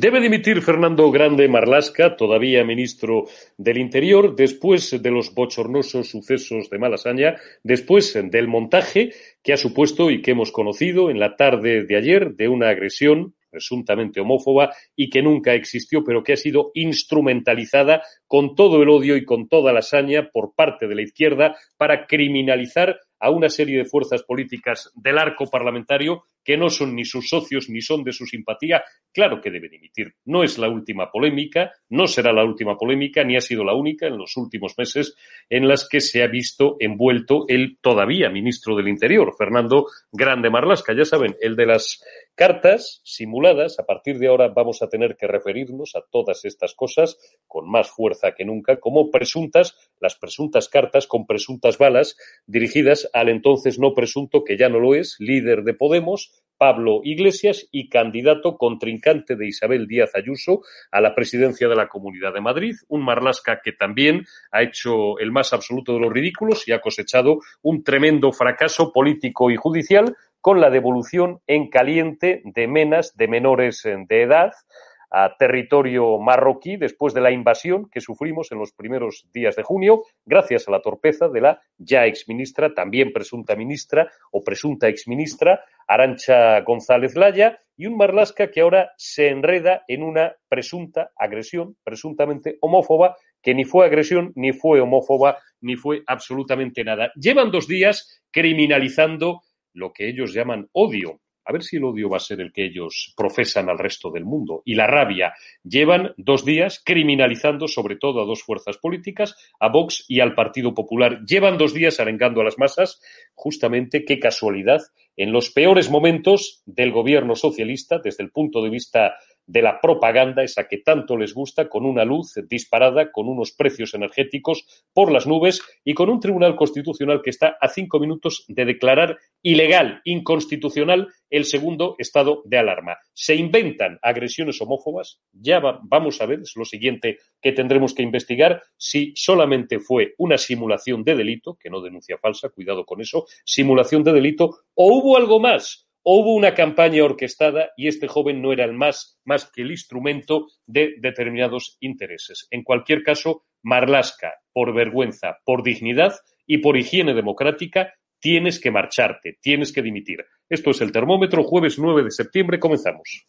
Debe dimitir Fernando Grande Marlasca, todavía ministro del Interior, después de los bochornosos sucesos de Malasaña, después del montaje que ha supuesto y que hemos conocido en la tarde de ayer de una agresión presuntamente homófoba y que nunca existió, pero que ha sido instrumentalizada con todo el odio y con toda la saña por parte de la izquierda para criminalizar a una serie de fuerzas políticas del arco parlamentario que no son ni sus socios ni son de su simpatía, claro que debe dimitir. No es la última polémica, no será la última polémica, ni ha sido la única en los últimos meses en las que se ha visto envuelto el todavía ministro del Interior, Fernando Grande Marlasca. Ya saben, el de las cartas simuladas. A partir de ahora vamos a tener que referirnos a todas estas cosas con más fuerza que nunca como presuntas, las presuntas cartas con presuntas balas dirigidas al entonces no presunto, que ya no lo es, líder de Podemos, Pablo Iglesias y candidato contrincante de Isabel Díaz Ayuso a la presidencia de la Comunidad de Madrid, un Marlasca que también ha hecho el más absoluto de los ridículos y ha cosechado un tremendo fracaso político y judicial con la devolución en caliente de menas de menores de edad a territorio marroquí después de la invasión que sufrimos en los primeros días de junio, gracias a la torpeza de la ya exministra, también presunta ministra o presunta exministra, Arancha González Laya, y un Marlasca que ahora se enreda en una presunta agresión, presuntamente homófoba, que ni fue agresión, ni fue homófoba, ni fue absolutamente nada. Llevan dos días criminalizando lo que ellos llaman odio. A ver si el odio va a ser el que ellos profesan al resto del mundo. Y la rabia. Llevan dos días criminalizando sobre todo a dos fuerzas políticas, a Vox y al Partido Popular. Llevan dos días arengando a las masas. Justamente, qué casualidad, en los peores momentos del gobierno socialista, desde el punto de vista de la propaganda, esa que tanto les gusta, con una luz disparada, con unos precios energéticos por las nubes y con un Tribunal Constitucional que está a cinco minutos de declarar ilegal, inconstitucional, el segundo estado de alarma. Se inventan agresiones homófobas, ya vamos a ver, es lo siguiente que tendremos que investigar, si solamente fue una simulación de delito, que no denuncia falsa, cuidado con eso, simulación de delito, o hubo algo más hubo una campaña orquestada y este joven no era el más, más que el instrumento de determinados intereses. En cualquier caso, Marlasca, por vergüenza, por dignidad y por higiene democrática, tienes que marcharte, tienes que dimitir. Esto es el termómetro, jueves 9 de septiembre, comenzamos.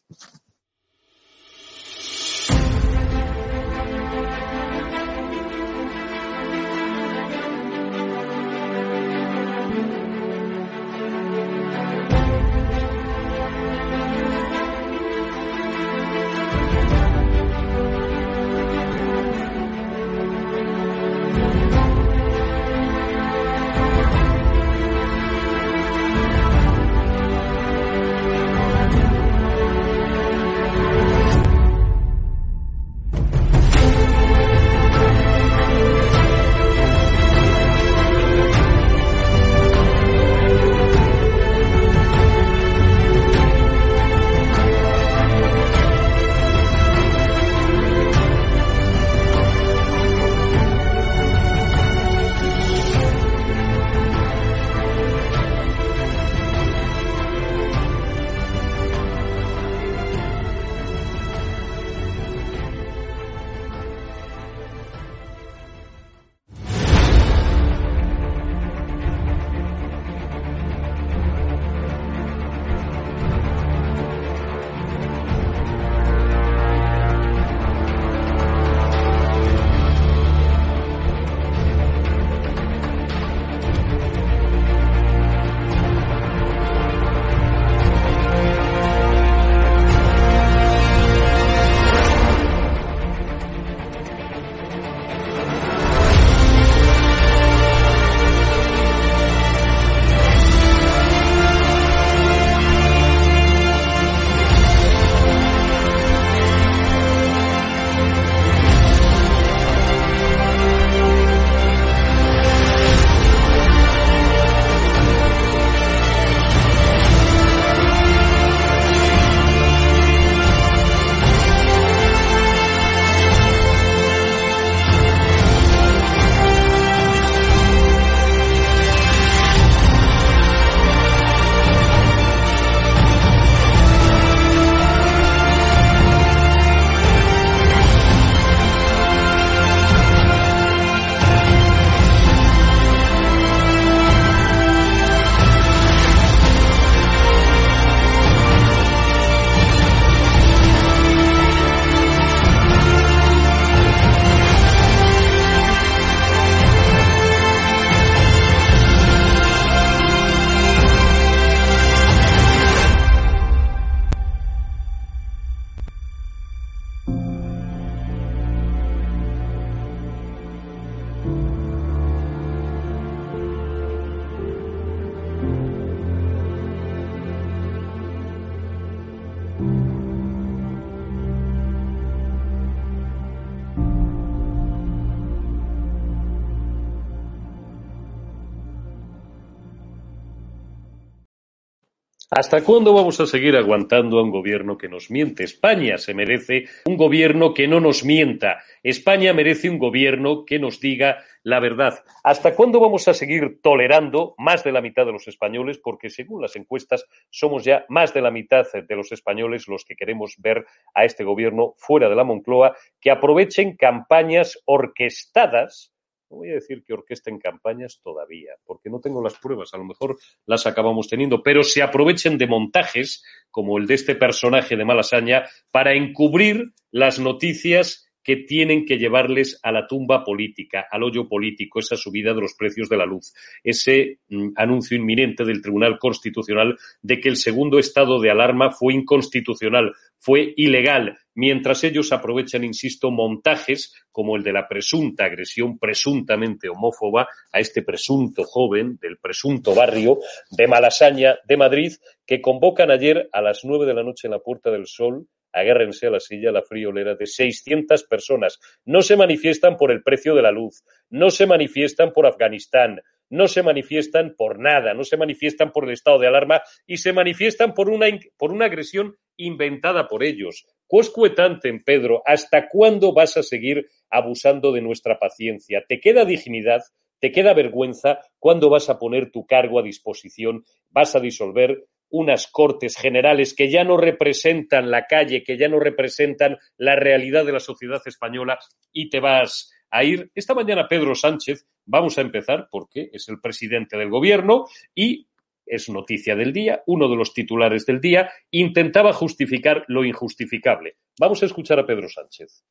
¿Hasta cuándo vamos a seguir aguantando a un gobierno que nos miente? España se merece un gobierno que no nos mienta. España merece un gobierno que nos diga la verdad. ¿Hasta cuándo vamos a seguir tolerando más de la mitad de los españoles? Porque según las encuestas somos ya más de la mitad de los españoles los que queremos ver a este gobierno fuera de la Moncloa que aprovechen campañas orquestadas no voy a decir que orquesten campañas todavía, porque no tengo las pruebas, a lo mejor las acabamos teniendo, pero se aprovechen de montajes como el de este personaje de Malasaña para encubrir las noticias que tienen que llevarles a la tumba política, al hoyo político, esa subida de los precios de la luz, ese mm, anuncio inminente del Tribunal Constitucional de que el segundo estado de alarma fue inconstitucional, fue ilegal, mientras ellos aprovechan, insisto, montajes como el de la presunta agresión presuntamente homófoba a este presunto joven del presunto barrio de Malasaña de Madrid, que convocan ayer a las nueve de la noche en la Puerta del Sol agárrense a la silla la friolera de 600 personas. No se manifiestan por el precio de la luz, no se manifiestan por Afganistán, no se manifiestan por nada, no se manifiestan por el estado de alarma y se manifiestan por una, por una agresión inventada por ellos. Cuescuetante, Pedro, ¿hasta cuándo vas a seguir abusando de nuestra paciencia? ¿Te queda dignidad? ¿Te queda vergüenza? ¿Cuándo vas a poner tu cargo a disposición? ¿Vas a disolver unas cortes generales que ya no representan la calle, que ya no representan la realidad de la sociedad española y te vas a ir. Esta mañana Pedro Sánchez, vamos a empezar porque es el presidente del gobierno y es noticia del día, uno de los titulares del día, intentaba justificar lo injustificable. Vamos a escuchar a Pedro Sánchez.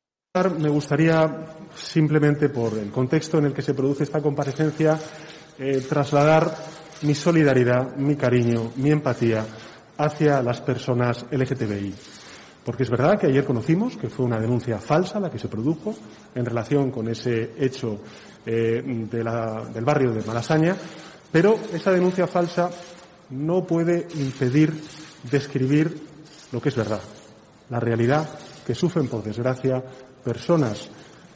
Me gustaría, simplemente por el contexto en el que se produce esta comparecencia, eh, trasladar mi solidaridad, mi cariño, mi empatía hacia las personas LGTBI. Porque es verdad que ayer conocimos que fue una denuncia falsa la que se produjo en relación con ese hecho eh, del barrio de Malasaña, pero esa denuncia falsa no puede impedir describir lo que es verdad, la realidad que sufren, por desgracia, personas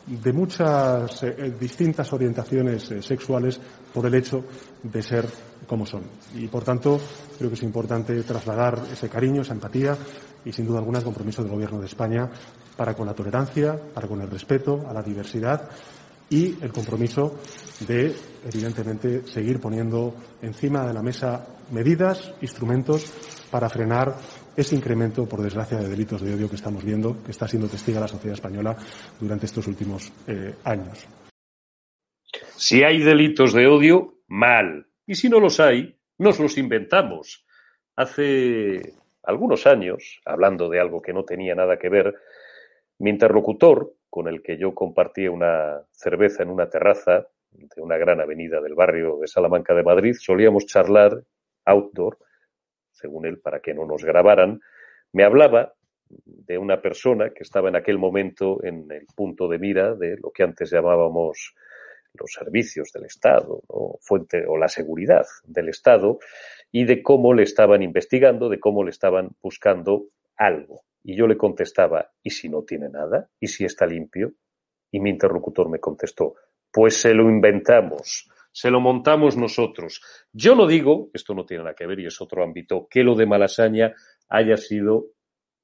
de muchas eh, distintas orientaciones eh, sexuales por el hecho de ser como son. Y, por tanto, creo que es importante trasladar ese cariño, esa empatía y, sin duda alguna, el compromiso del Gobierno de España para con la tolerancia, para con el respeto a la diversidad y el compromiso de, evidentemente, seguir poniendo encima de la mesa medidas, instrumentos para frenar ese incremento, por desgracia, de delitos de odio que estamos viendo, que está siendo testiga la sociedad española durante estos últimos eh, años. Si hay delitos de odio, mal. Y si no los hay, nos los inventamos. Hace algunos años, hablando de algo que no tenía nada que ver, mi interlocutor, con el que yo compartía una cerveza en una terraza de una gran avenida del barrio de Salamanca de Madrid, solíamos charlar outdoor, según él, para que no nos grabaran, me hablaba de una persona que estaba en aquel momento en el punto de mira de lo que antes llamábamos los servicios del Estado, fuente o la seguridad del Estado y de cómo le estaban investigando, de cómo le estaban buscando algo. Y yo le contestaba, ¿y si no tiene nada? ¿Y si está limpio? Y mi interlocutor me contestó, pues se lo inventamos, se lo montamos nosotros. Yo no digo, esto no tiene nada que ver y es otro ámbito, que lo de Malasaña haya sido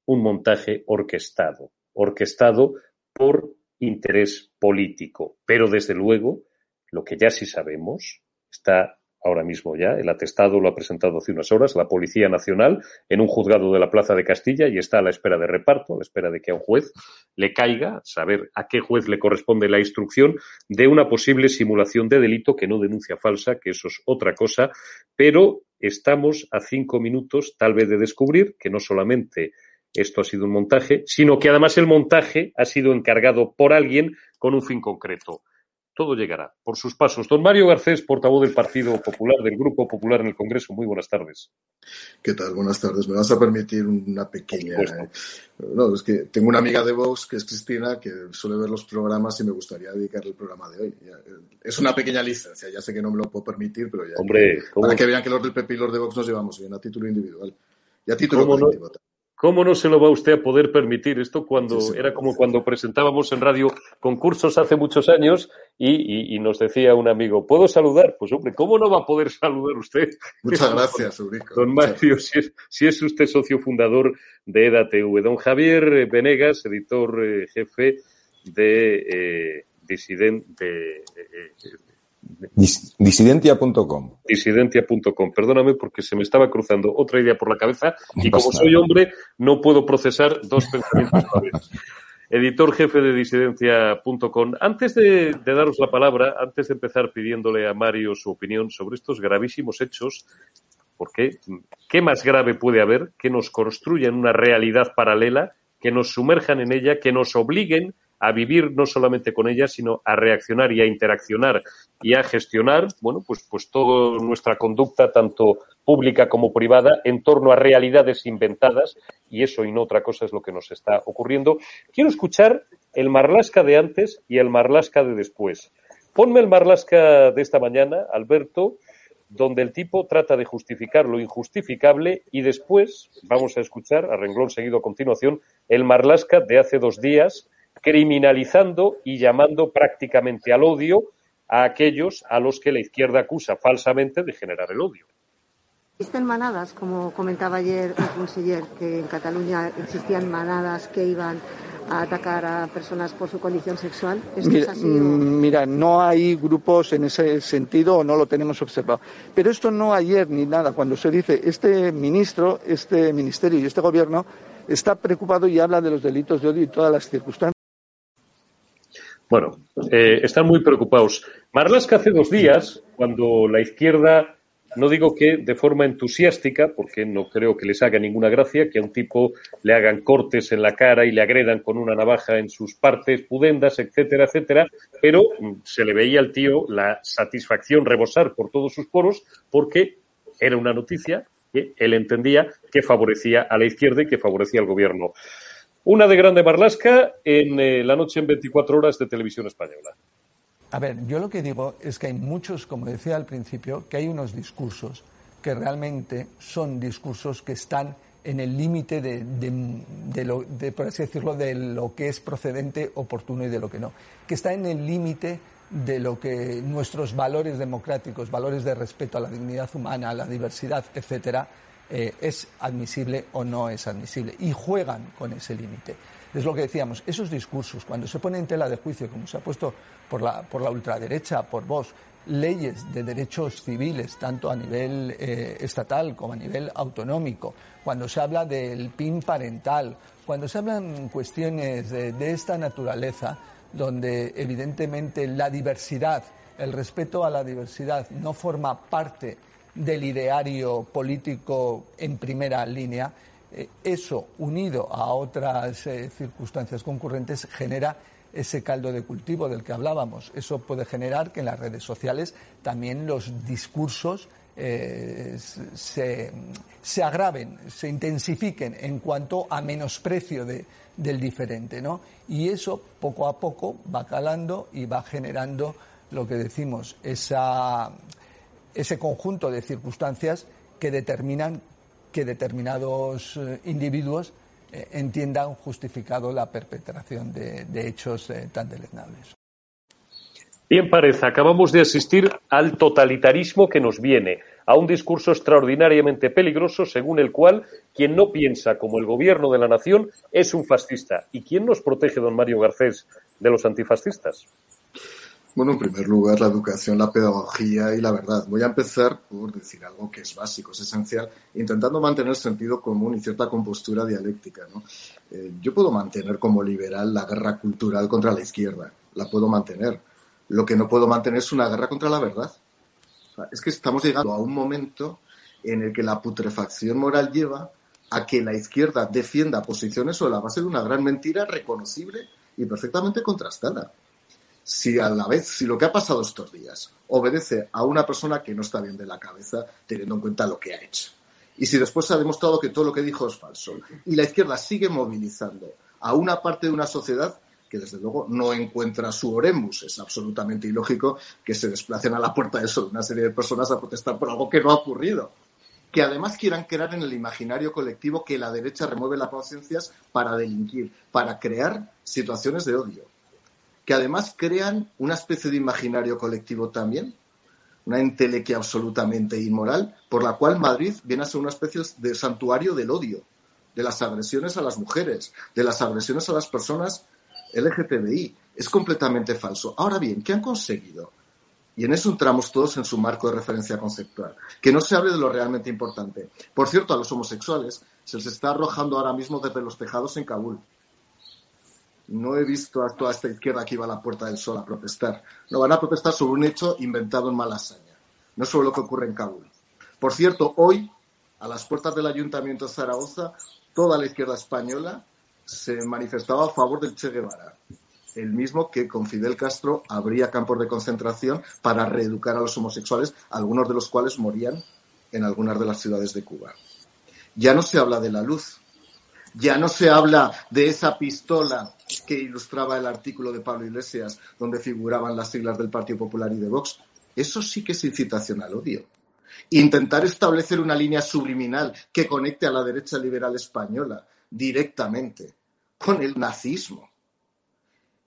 un montaje orquestado, orquestado por interés político. Pero desde luego, lo que ya sí sabemos, está ahora mismo ya, el atestado lo ha presentado hace unas horas la Policía Nacional en un juzgado de la Plaza de Castilla y está a la espera de reparto, a la espera de que a un juez le caiga, saber a qué juez le corresponde la instrucción de una posible simulación de delito que no denuncia falsa, que eso es otra cosa, pero estamos a cinco minutos tal vez de descubrir que no solamente esto ha sido un montaje, sino que además el montaje ha sido encargado por alguien con un fin concreto. Todo llegará por sus pasos. Don Mario Garcés, portavoz del Partido Popular, del Grupo Popular en el Congreso. Muy buenas tardes. ¿Qué tal? Buenas tardes. Me vas a permitir una pequeña. No, es que tengo una amiga de Vox, que es Cristina, que suele ver los programas y me gustaría dedicarle el programa de hoy. Es una pequeña licencia, ya sé que no me lo puedo permitir, pero ya. Hombre, para que vean que los del PP y los de Vox nos llevamos bien a título individual y a título colectivo. ¿Cómo no se lo va usted a poder permitir? Esto cuando era como cuando presentábamos en radio concursos hace muchos años y, nos decía un amigo, ¿puedo saludar? Pues hombre, ¿cómo no va a poder saludar usted? Muchas gracias, Eurico. Don Mario, si es, usted socio fundador de EDATV. Don Javier Venegas, editor eh, jefe de eh, Disidente, eh, Disidentia.com. Disidentia.com. Perdóname porque se me estaba cruzando otra idea por la cabeza y como soy hombre no puedo procesar dos pensamientos a vez. Editor jefe de disidencia.com. Antes de, daros la palabra, antes de empezar pidiéndole a Mario su opinión sobre estos gravísimos hechos, porque ¿qué más grave puede haber que nos construyan una realidad paralela, que nos sumerjan en ella, que nos obliguen a vivir no solamente con ella, sino a reaccionar y a interaccionar y a gestionar, bueno, pues, pues toda nuestra conducta, tanto pública como privada, en torno a realidades inventadas, y eso y no otra cosa es lo que nos está ocurriendo. Quiero escuchar el Marlasca de antes y el Marlasca de después. Ponme el Marlasca de esta mañana, Alberto, donde el tipo trata de justificar lo injustificable y después vamos a escuchar, a renglón seguido a continuación, el Marlasca de hace dos días, criminalizando y llamando prácticamente al odio a aquellos a los que la izquierda acusa falsamente de generar el odio. Existen manadas, como comentaba ayer el conseller, que en Cataluña existían manadas que iban a atacar a personas por su condición sexual? Mira, mm, mira, no hay grupos en ese sentido o no lo tenemos observado. Pero esto no ayer ni nada. Cuando se dice este ministro, este ministerio y este gobierno está preocupado y habla de los delitos de odio y todas las circunstancias bueno, eh, están muy preocupados. Marlaska hace dos días, cuando la izquierda, no digo que de forma entusiástica, porque no creo que les haga ninguna gracia que a un tipo le hagan cortes en la cara y le agredan con una navaja en sus partes pudendas, etcétera, etcétera, pero mm, se le veía al tío la satisfacción rebosar por todos sus poros porque era una noticia que él entendía que favorecía a la izquierda y que favorecía al gobierno. Una de Grande Marlasca en eh, la noche en 24 horas de televisión española. A ver, yo lo que digo es que hay muchos, como decía al principio, que hay unos discursos que realmente son discursos que están en el límite de, lo, de, por así decirlo, de lo que es procedente, oportuno y de lo que no. Que está en el límite de lo que nuestros valores democráticos, valores de respeto a la dignidad humana, a la diversidad, etcétera, eh, es admisible o no es admisible. Y juegan con ese límite. Es lo que decíamos, esos discursos, cuando se ponen en tela de juicio, como se ha puesto por la, por la ultraderecha, por vos, leyes de derechos civiles, tanto a nivel eh, estatal como a nivel autonómico, cuando se habla del PIN parental, cuando se hablan cuestiones de, de esta naturaleza, donde evidentemente la diversidad, el respeto a la diversidad no forma parte del ideario político en primera línea, eh, eso unido a otras eh, circunstancias concurrentes genera ese caldo de cultivo del que hablábamos. Eso puede generar que en las redes sociales también los discursos eh, se, se, agraven, se intensifiquen en cuanto a menosprecio de, del diferente, ¿no? Y eso poco a poco va calando y va generando lo que decimos, esa ese conjunto de circunstancias que determinan que determinados eh, individuos eh, entiendan justificado la perpetración de, hechos eh, tan deleznables. Bien, parece, acabamos de asistir al totalitarismo que nos viene, a un discurso extraordinariamente peligroso según el cual quien no piensa como el gobierno de la nación es un fascista. ¿Y quién nos protege, don Mario Garcés, de los antifascistas? Bueno, en primer lugar, la educación, la pedagogía y la verdad. Voy a empezar por decir algo que es básico, es esencial, intentando mantener sentido común y cierta compostura dialéctica. ¿no? Eh, yo puedo mantener como liberal la guerra cultural contra la izquierda, la puedo mantener. Lo que no puedo mantener es una guerra contra la verdad. es que estamos llegando a un momento en el que la putrefacción moral lleva a que la izquierda defienda posiciones sobre la base de una gran mentira reconocible y perfectamente contrastada si a la vez, si lo que ha pasado estos días obedece a una persona que no está bien de la cabeza, teniendo en cuenta lo que ha hecho. Y si después se ha demostrado que todo lo que dijo es falso, y la izquierda sigue movilizando a una parte de una sociedad que desde luego no encuentra su oremus, es absolutamente ilógico que se desplacen a la puerta de eso una serie de personas a protestar por algo que no ha ocurrido. que además quieran crear en el imaginario colectivo que la derecha remueve las conciencias para delinquir, para crear situaciones de odio, que además crean una especie de imaginario colectivo también, una entelequia absolutamente inmoral, por la cual Madrid viene a ser una especie de santuario del odio, de las agresiones a las mujeres, de las agresiones a las personas LGTBI. Es completamente falso. Ahora bien, ¿qué han conseguido? Y en eso entramos todos en su marco de referencia conceptual. Que no se hable de lo realmente importante. Por cierto, a los homosexuales se les está arrojando ahora mismo desde los tejados en Kabul. No he visto a toda esta izquierda que iba a la Puerta del Sol a protestar. No, van a protestar sobre un hecho inventado en Malasaña, no sobre lo que ocurre en Kabul. Por cierto, hoy, a las puertas del Ayuntamiento de Zaragoza, toda la izquierda española se manifestaba a favor del Che Guevara el mismo que con Fidel Castro habría campos de concentración para reeducar a los homosexuales, algunos de los cuales morían en algunas de las ciudades de Cuba. Ya no se habla de la luz, ya no se habla de esa pistola que ilustraba el artículo de Pablo Iglesias, donde figuraban las siglas del Partido Popular y de Vox. Eso sí que es incitación al odio. Intentar establecer una línea subliminal que conecte a la derecha liberal española directamente con el nazismo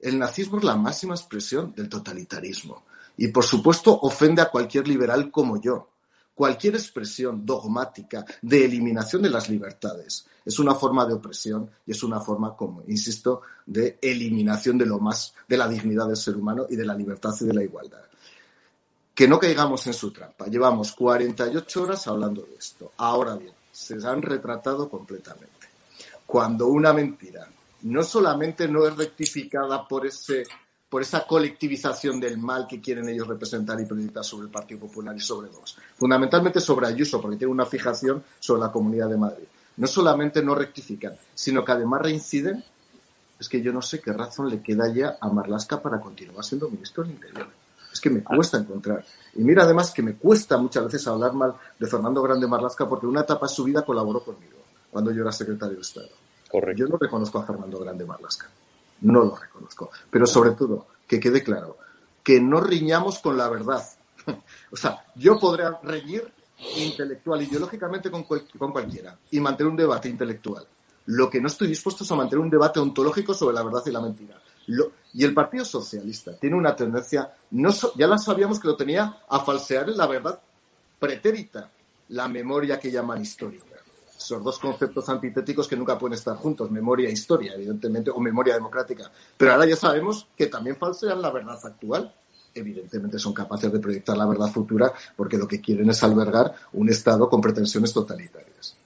el nazismo es la máxima expresión del totalitarismo y, por supuesto, ofende a cualquier liberal como yo. Cualquier expresión dogmática de eliminación de las libertades es una forma de opresión y es una forma, como insisto, de eliminación de lo más de la dignidad del ser humano y de la libertad y de la igualdad. Que no caigamos en su trampa. Llevamos 48 horas hablando de esto. Ahora bien, se han retratado completamente. Cuando una mentira no solamente no es rectificada por ese por esa colectivización del mal que quieren ellos representar y proyectar sobre el Partido Popular y sobre Vox. Fundamentalmente sobre Ayuso, porque tiene una fijación sobre la Comunidad de Madrid. No solamente no rectifican, sino que además reinciden. Es que yo no sé qué razón le queda ya a Marlasca para continuar siendo ministro del Interior. Es que me cuesta encontrar. Y mira además que me cuesta muchas veces hablar mal de Fernando Grande Marlasca porque una etapa de su vida colaboró conmigo, cuando yo era secretario de Estado. Yo no reconozco a Fernando Grande Marlasca. No lo reconozco. Pero sobre todo, que quede claro, que no riñamos con la verdad. o sea, yo podría reñir intelectual, ideológicamente con, con cualquiera y mantener un debate intelectual. Lo que no estoy dispuesto es a mantener un debate ontológico sobre la verdad y la mentira. y el Partido Socialista tiene una tendencia, no ya la sabíamos que lo tenía, a falsear la verdad pretérita, la memoria que llaman histórica son dos conceptos antitéticos que nunca pueden estar juntos, memoria e historia, evidentemente, o memoria democrática. Pero ahora ya sabemos que también falsean la verdad actual. Evidentemente son capaces de proyectar la verdad futura porque lo que quieren es albergar un Estado con pretensiones totalitarias.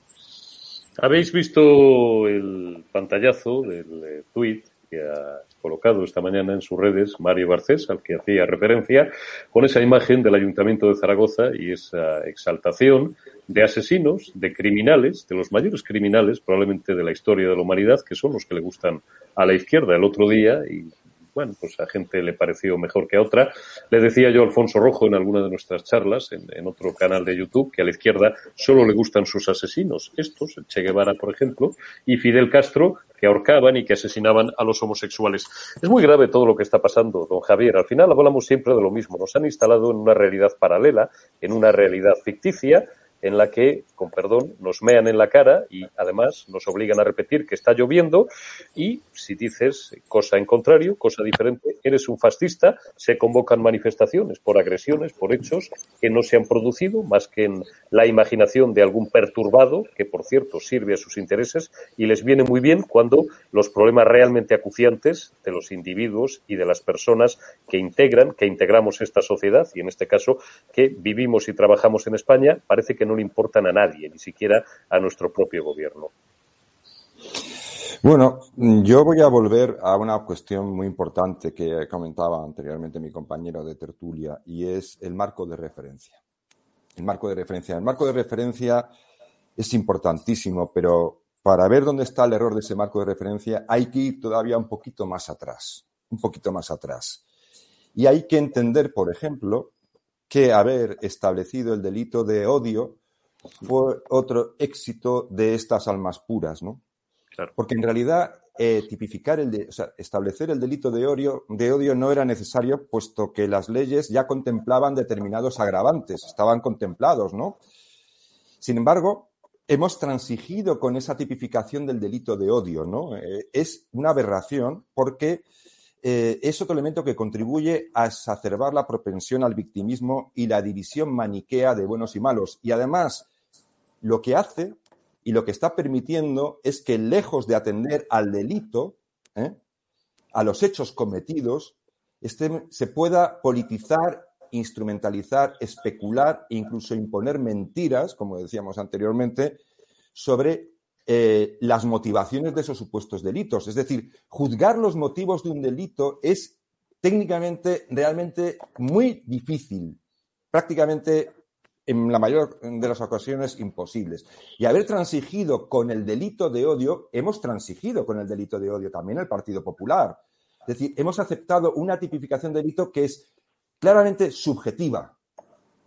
¿Habéis visto el pantallazo del eh, tuit que ha colocado esta mañana en sus redes Mario Barcés, al que hacía referencia, con esa imagen del Ayuntamiento de Zaragoza y esa exaltación de asesinos, de criminales, de los mayores criminales probablemente de la historia de la humanidad, que son los que le gustan a la izquierda. El otro día, y bueno, pues a gente le pareció mejor que a otra. Le decía yo Alfonso Rojo en alguna de nuestras charlas, en, otro canal de YouTube, que a la izquierda solo le gustan sus asesinos, estos, Che Guevara, por ejemplo, y Fidel Castro, que ahorcaban y que asesinaban a los homosexuales. Es muy grave todo lo que está pasando, don Javier. Al final hablamos siempre de lo mismo. Nos han instalado en una realidad paralela, en una realidad ficticia, en la que, con perdón, nos mean en la cara y además nos obligan a repetir que está lloviendo y si dices cosa en contrario, cosa diferente, eres un fascista, se convocan manifestaciones por agresiones, por hechos que no se han producido más que en la imaginación de algún perturbado, que por cierto sirve a sus intereses y les viene muy bien cuando los problemas realmente acuciantes de los individuos y de las personas que integran, que integramos esta sociedad y en este caso que vivimos y trabajamos en España, parece que no le importan a nadie, ni siquiera a nuestro propio gobierno. Bueno, yo voy a volver a una cuestión muy importante que comentaba anteriormente mi compañero de tertulia y es el marco de referencia. El marco de referencia. El marco de referencia es importantísimo, pero para ver dónde está el error de ese marco de referencia hay que ir todavía un poquito más atrás, un poquito más atrás. Y hay que entender, por ejemplo, que haber establecido el delito de odio fue otro éxito de estas almas puras, ¿no? Porque en realidad eh, tipificar el, o sea, establecer el delito de odio, de odio no era necesario, puesto que las leyes ya contemplaban determinados agravantes, estaban contemplados, ¿no? Sin embargo, hemos transigido con esa tipificación del delito de odio, ¿no? Eh, es una aberración porque eh, es otro elemento que contribuye a exacerbar la propensión al victimismo y la división maniquea de buenos y malos. Y además, lo que hace y lo que está permitiendo es que lejos de atender al delito, ¿eh? a los hechos cometidos, este, se pueda politizar, instrumentalizar, especular e incluso imponer mentiras, como decíamos anteriormente, sobre eh, las motivaciones de esos supuestos delitos. Es decir, juzgar los motivos de un delito es técnicamente realmente muy difícil, prácticamente en la mayor de las ocasiones imposibles. Y haber transigido con el delito de odio, hemos transigido con el delito de odio también el Partido Popular. Es decir, hemos aceptado una tipificación de delito que es claramente subjetiva,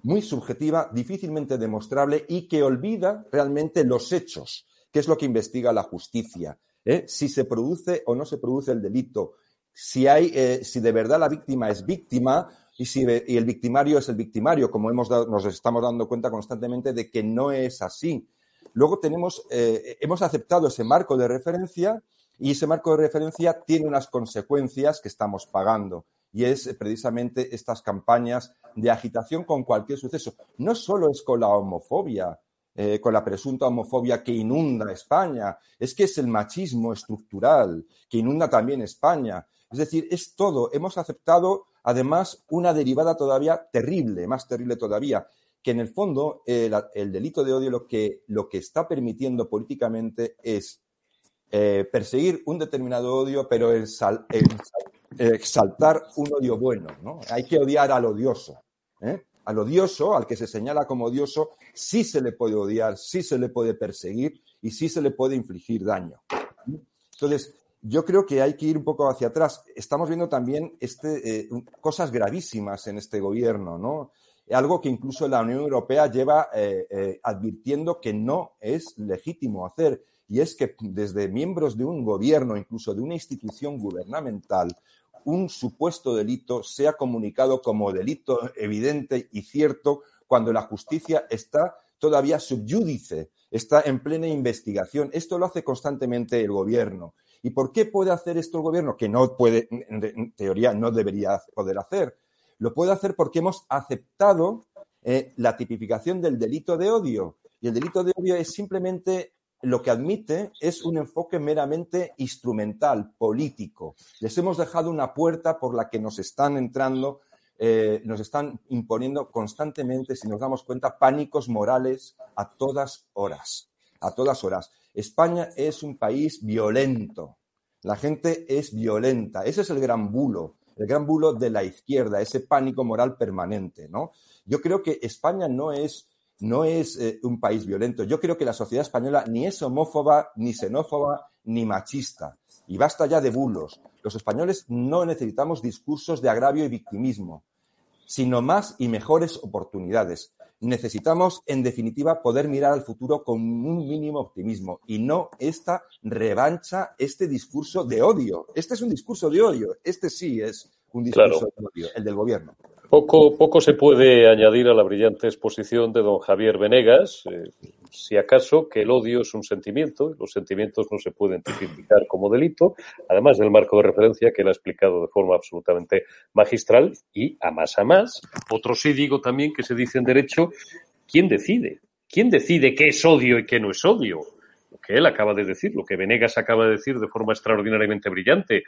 muy subjetiva, difícilmente demostrable y que olvida realmente los hechos, que es lo que investiga la justicia. ¿eh? Si se produce o no se produce el delito, si, hay, eh, si de verdad la víctima es víctima y, si, el victimario es el victimario, como hemos nos estamos dando cuenta constantemente de que no es así. Luego tenemos, eh, hemos aceptado ese marco de referencia y ese marco de referencia tiene unas consecuencias que estamos pagando y es precisamente estas campañas de agitación con cualquier suceso. No solo es con la homofobia, eh, con la presunta homofobia que inunda España, es que es el machismo estructural que inunda también España. Es decir, es todo. Hemos aceptado, además, una derivada todavía terrible, más terrible todavía, que en el fondo el delito de odio lo que, lo que está permitiendo políticamente es eh, perseguir un determinado odio, pero exaltar un odio bueno. ¿no? Hay que odiar al odioso. ¿eh? Al odioso, al que se señala como odioso, sí se le puede odiar, sí se le puede perseguir y sí se le puede infligir daño. Entonces, yo creo que hay que ir un poco hacia atrás. Estamos viendo también este, eh, cosas gravísimas en este gobierno, ¿no? Algo que incluso la Unión Europea lleva advirtiendo que no es legítimo hacer y es que desde miembros de un gobierno, incluso de una institución gubernamental, un supuesto delito sea comunicado como delito evidente y cierto cuando la justicia está todavía subyúdice, está en plena investigación. Esto lo hace constantemente el gobierno. ¿Y por qué puede hacer esto el gobierno? Que no puede, en teoría, no debería poder hacer. Lo puede hacer porque hemos aceptado eh, la tipificación del delito de odio. Y el delito de odio es simplemente lo que admite es un enfoque meramente instrumental, político. Les hemos dejado una puerta por la que nos están entrando, eh, nos están imponiendo constantemente, si nos damos cuenta, pánicos morales a todas horas, a todas horas. España es un país violento. La gente es violenta. Ese es el gran bulo, el gran bulo de la izquierda, ese pánico moral permanente, ¿no? Yo creo que España no es no es eh, un país violento. Yo creo que la sociedad española ni es homófoba, ni xenófoba, ni machista. Y basta ya de bulos. Los españoles no necesitamos discursos de agravio y victimismo, sino más y mejores oportunidades. Necesitamos, en definitiva, poder mirar al futuro con un mínimo optimismo y no esta revancha, este discurso de odio. Este es un discurso de odio. Este sí es un discurso de odio, el del gobierno. Poco, poco se puede añadir a la brillante exposición de don Javier Venegas, eh, si acaso que el odio es un sentimiento, los sentimientos no se pueden tipificar como delito, además del marco de referencia que él ha explicado de forma absolutamente magistral y a más a más. Otro sí digo también que se dice en derecho, ¿quién decide? ¿Quién decide qué es odio y qué no es odio? Lo que él acaba de decir, lo que Venegas acaba de decir de forma extraordinariamente brillante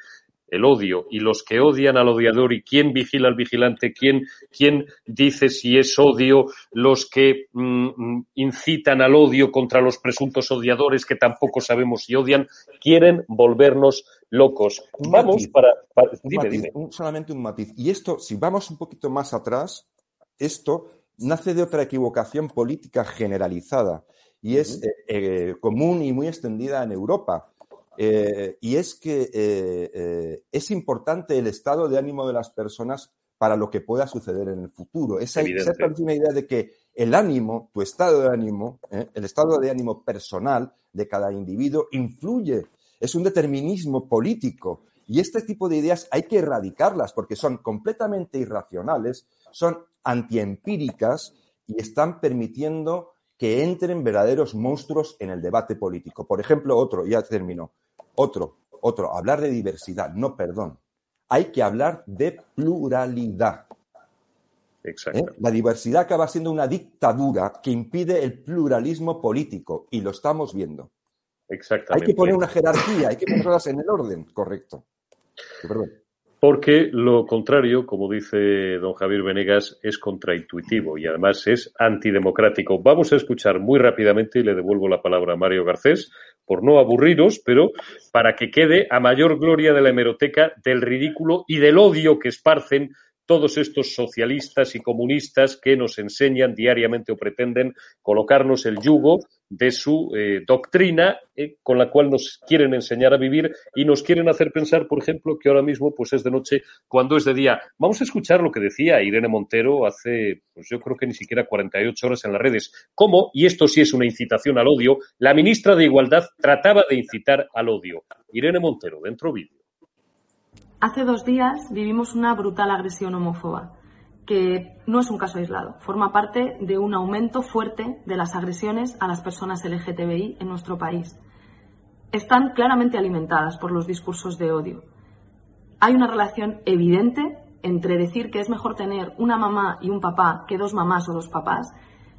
el odio y los que odian al odiador y quién vigila al vigilante, quién, quién dice si es odio, los que mm, mm, incitan al odio contra los presuntos odiadores que tampoco sabemos si odian, quieren volvernos locos. vamos para, dime, solamente un matiz. Y esto, si vamos un poquito más atrás, esto nace de otra equivocación política generalizada y es eh, eh, común y muy extendida en Europa. Eh, y es que es importante el estado de ánimo de las personas para lo que pueda suceder en el futuro. Esa, esa una idea de que el ánimo, tu estado de ánimo, el estado de ánimo personal de cada individuo influye, es un determinismo político. Y este tipo de ideas hay que erradicarlas porque son completamente irracionales, son antiempíricas y están permitiendo que entren verdaderos monstruos en el debate político. Por ejemplo, otro, ya termino, otro, otro, hablar de diversidad, no, perdón. Hay que hablar de pluralidad. Exacto. ¿Eh? La diversidad acaba siendo una dictadura que impide el pluralismo político y lo estamos viendo. Exactamente. Hay que poner una jerarquía, hay que ponerlas en el orden correcto. Perdón. Porque lo contrario, como dice don Javier Venegas, es contraintuitivo y además es antidemocrático. Vamos a escuchar muy rápidamente y le devuelvo la palabra a Mario Garcés, por no aburriros, pero para que quede a mayor gloria de la hemeroteca del ridículo y del odio que esparcen todos estos socialistas y comunistas que nos enseñan diariamente o pretenden colocarnos el yugo de su eh, doctrina eh, con la cual nos quieren enseñar a vivir y nos quieren hacer pensar, por ejemplo, que ahora mismo pues es de noche cuando es de día. Vamos a escuchar lo que decía Irene Montero hace, pues yo creo que ni siquiera 48 horas en las redes. ¿Cómo? Y esto sí es una incitación al odio. La ministra de Igualdad trataba de incitar al odio. Irene Montero, dentro vídeo. Hace dos días vivimos una brutal agresión homófoba, que no es un caso aislado, forma parte de un aumento fuerte de las agresiones a las personas LGTBI en nuestro país. Están claramente alimentadas por los discursos de odio. Hay una relación evidente entre decir que es mejor tener una mamá y un papá que dos mamás o dos papás,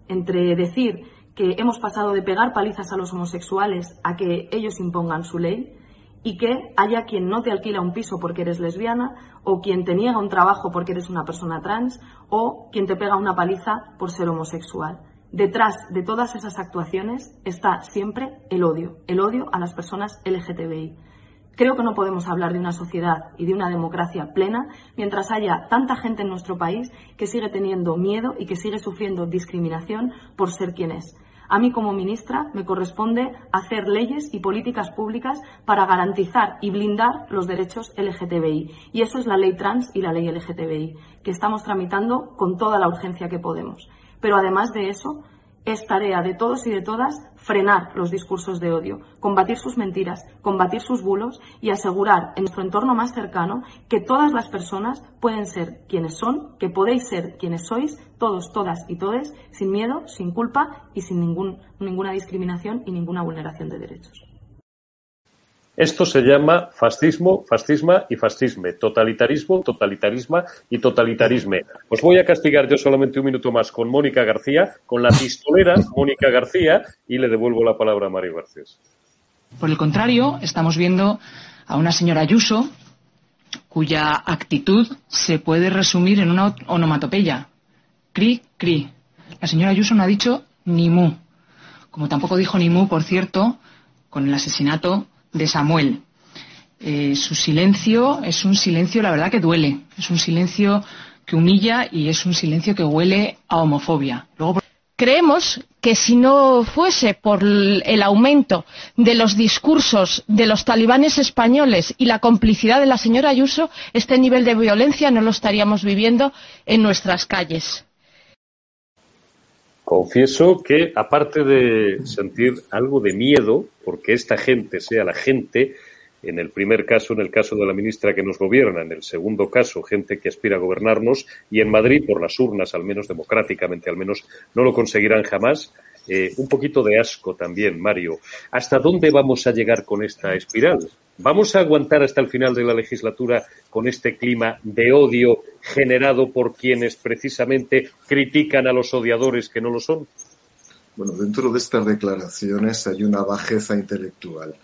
entre decir que hemos pasado de pegar palizas a los homosexuales a que ellos impongan su ley, y que haya quien no te alquila un piso porque eres lesbiana o quien te niega un trabajo porque eres una persona trans o quien te pega una paliza por ser homosexual. Detrás de todas esas actuaciones está siempre el odio, el odio a las personas LGTBI. Creo que no podemos hablar de una sociedad y de una democracia plena mientras haya tanta gente en nuestro país que sigue teniendo miedo y que sigue sufriendo discriminación por ser quien es. A mí como ministra me corresponde hacer leyes y políticas públicas para garantizar y blindar los derechos LGTBI. Y eso es la ley trans y la ley LGTBI, que estamos tramitando con toda la urgencia que podemos. Pero además de eso, es tarea de todos y de todas frenar los discursos de odio, combatir sus mentiras, combatir sus bulos y asegurar en nuestro entorno más cercano que todas las personas pueden ser quienes son, que podéis ser quienes sois, todos, todas y todes, sin miedo, sin culpa y sin ningún, ninguna discriminación y ninguna vulneración de derechos. Esto se llama fascismo, fascisma y fascisme, totalitarismo, totalitarisma y totalitarisme. Os voy a castigar yo solamente un minuto más con Mónica García, con la pistolera Mónica García, y le devuelvo la palabra a Mario Garcés. Por el contrario, estamos viendo a una señora Ayuso cuya actitud se puede resumir en una onomatopeya. Cri, cri. La señora Ayuso no ha dicho ni mu. Como tampoco dijo ni mu, por cierto, con el asesinato de Samuel. Eh, su silencio es un silencio, la verdad, que duele. Es un silencio que humilla y es un silencio que huele a homofobia. Creemos que si no fuese por el aumento de los discursos de los talibanes españoles y la complicidad de la señora Ayuso, este nivel de violencia no lo estaríamos viviendo en nuestras calles. Confieso que, aparte de sentir algo de miedo, porque esta gente sea la gente, en el primer caso, en el caso de la ministra que nos gobierna, en el segundo caso, gente que aspira a gobernarnos, y en Madrid, por las urnas, al menos democráticamente, al menos, no lo conseguirán jamás. Eh, un poquito de asco también, Mario. ¿Hasta dónde vamos a llegar con esta espiral? ¿Vamos a aguantar hasta el final de la legislatura con este clima de odio generado por quienes precisamente critican a los odiadores que no lo son? Bueno, dentro de estas declaraciones hay una bajeza intelectual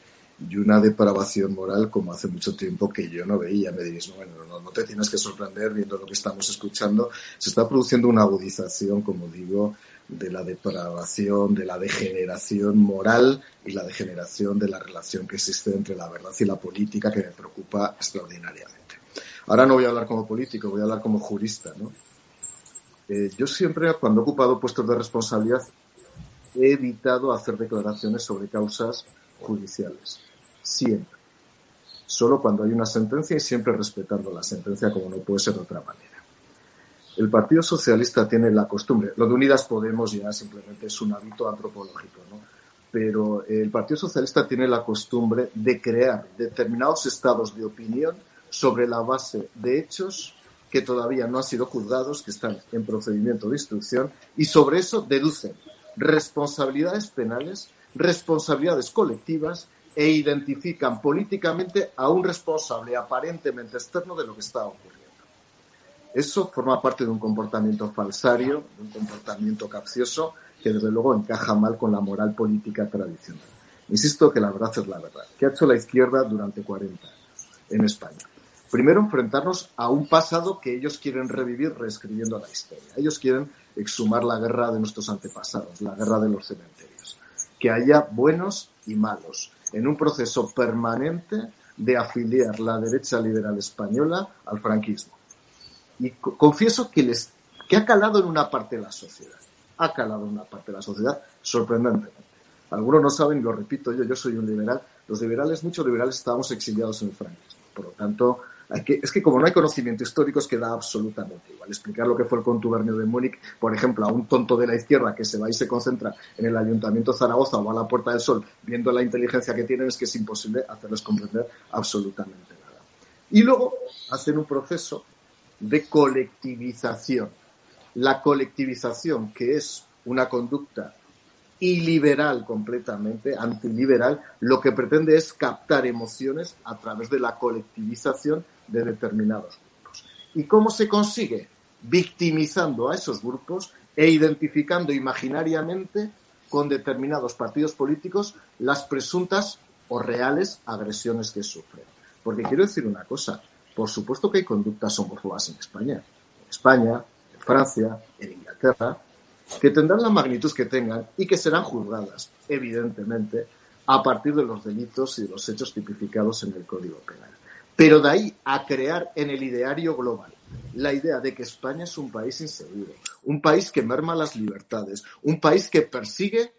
y una depravación moral como hace mucho tiempo que yo no veía. Me diréis, bueno, no, no te tienes que sorprender viendo lo que estamos escuchando. Se está produciendo una agudización, como digo, de la depravación, de la degeneración moral y la degeneración de la relación que existe entre la verdad y la política que me preocupa extraordinariamente. Ahora no voy a hablar como político, voy a hablar como jurista. ¿no? Eh, yo siempre, cuando he ocupado puestos de responsabilidad, he evitado hacer declaraciones sobre causas judiciales. Siempre. Solo cuando hay una sentencia y siempre respetando la sentencia como no puede ser de otra manera el Partido Socialista tiene la costumbre, lo de Unidas Podemos ya simplemente es un hábito antropológico, ¿no? pero el Partido Socialista tiene la costumbre de crear determinados estados de opinión sobre la base de hechos que todavía no han sido juzgados, que están en procedimiento de instrucción, y sobre eso deducen responsabilidades penales, responsabilidades colectivas e identifican políticamente a un responsable aparentemente externo de lo que está ocurriendo. Eso forma parte de un comportamiento falsario, de un comportamiento capcioso que desde luego encaja mal con la moral política tradicional. Insisto que la verdad es la verdad. ¿Qué ha hecho la izquierda durante 40 años en España? Primero, enfrentarnos a un pasado que ellos quieren revivir reescribiendo la historia. Ellos quieren exhumar la guerra de nuestros antepasados, la guerra de los cementerios. Que haya buenos y malos, en un proceso permanente de afiliar la derecha liberal española al franquismo. Y confieso que, les, que ha calado en una parte de la sociedad. Ha calado en una parte de la sociedad sorprendentemente. Algunos no saben, y lo repito yo, yo soy un liberal. Los liberales, muchos liberales, estábamos exiliados en el franquismo. Por lo tanto, es que como no hay conocimiento histórico es que da absolutamente igual. Explicar lo que fue el contubernio de Múnich, por ejemplo, a un tonto de la izquierda que se va y se concentra en el Ayuntamiento de Zaragoza o a la Puerta del Sol, viendo la inteligencia que tienen, es que es imposible hacerles comprender absolutamente nada. Y luego hacen un proceso de colectivización. La colectivización, que es una conducta iliberal completamente, antiliberal, lo que pretende es captar emociones a través de la colectivización de determinados grupos. ¿Y cómo se consigue? Victimizando a esos grupos e identificando imaginariamente con determinados partidos políticos las presuntas o reales agresiones que sufren. Porque quiero decir una cosa, por supuesto que hay conductas homófobas en España. En España, en Francia, en Inglaterra, que tendrán la magnitud que tengan y que serán juzgadas, evidentemente, a partir de los delitos y de los hechos tipificados en el Código Penal. Pero de ahí a crear en el ideario global la idea de que España es un país inseguro, un país que merma las libertades, un país que persigue,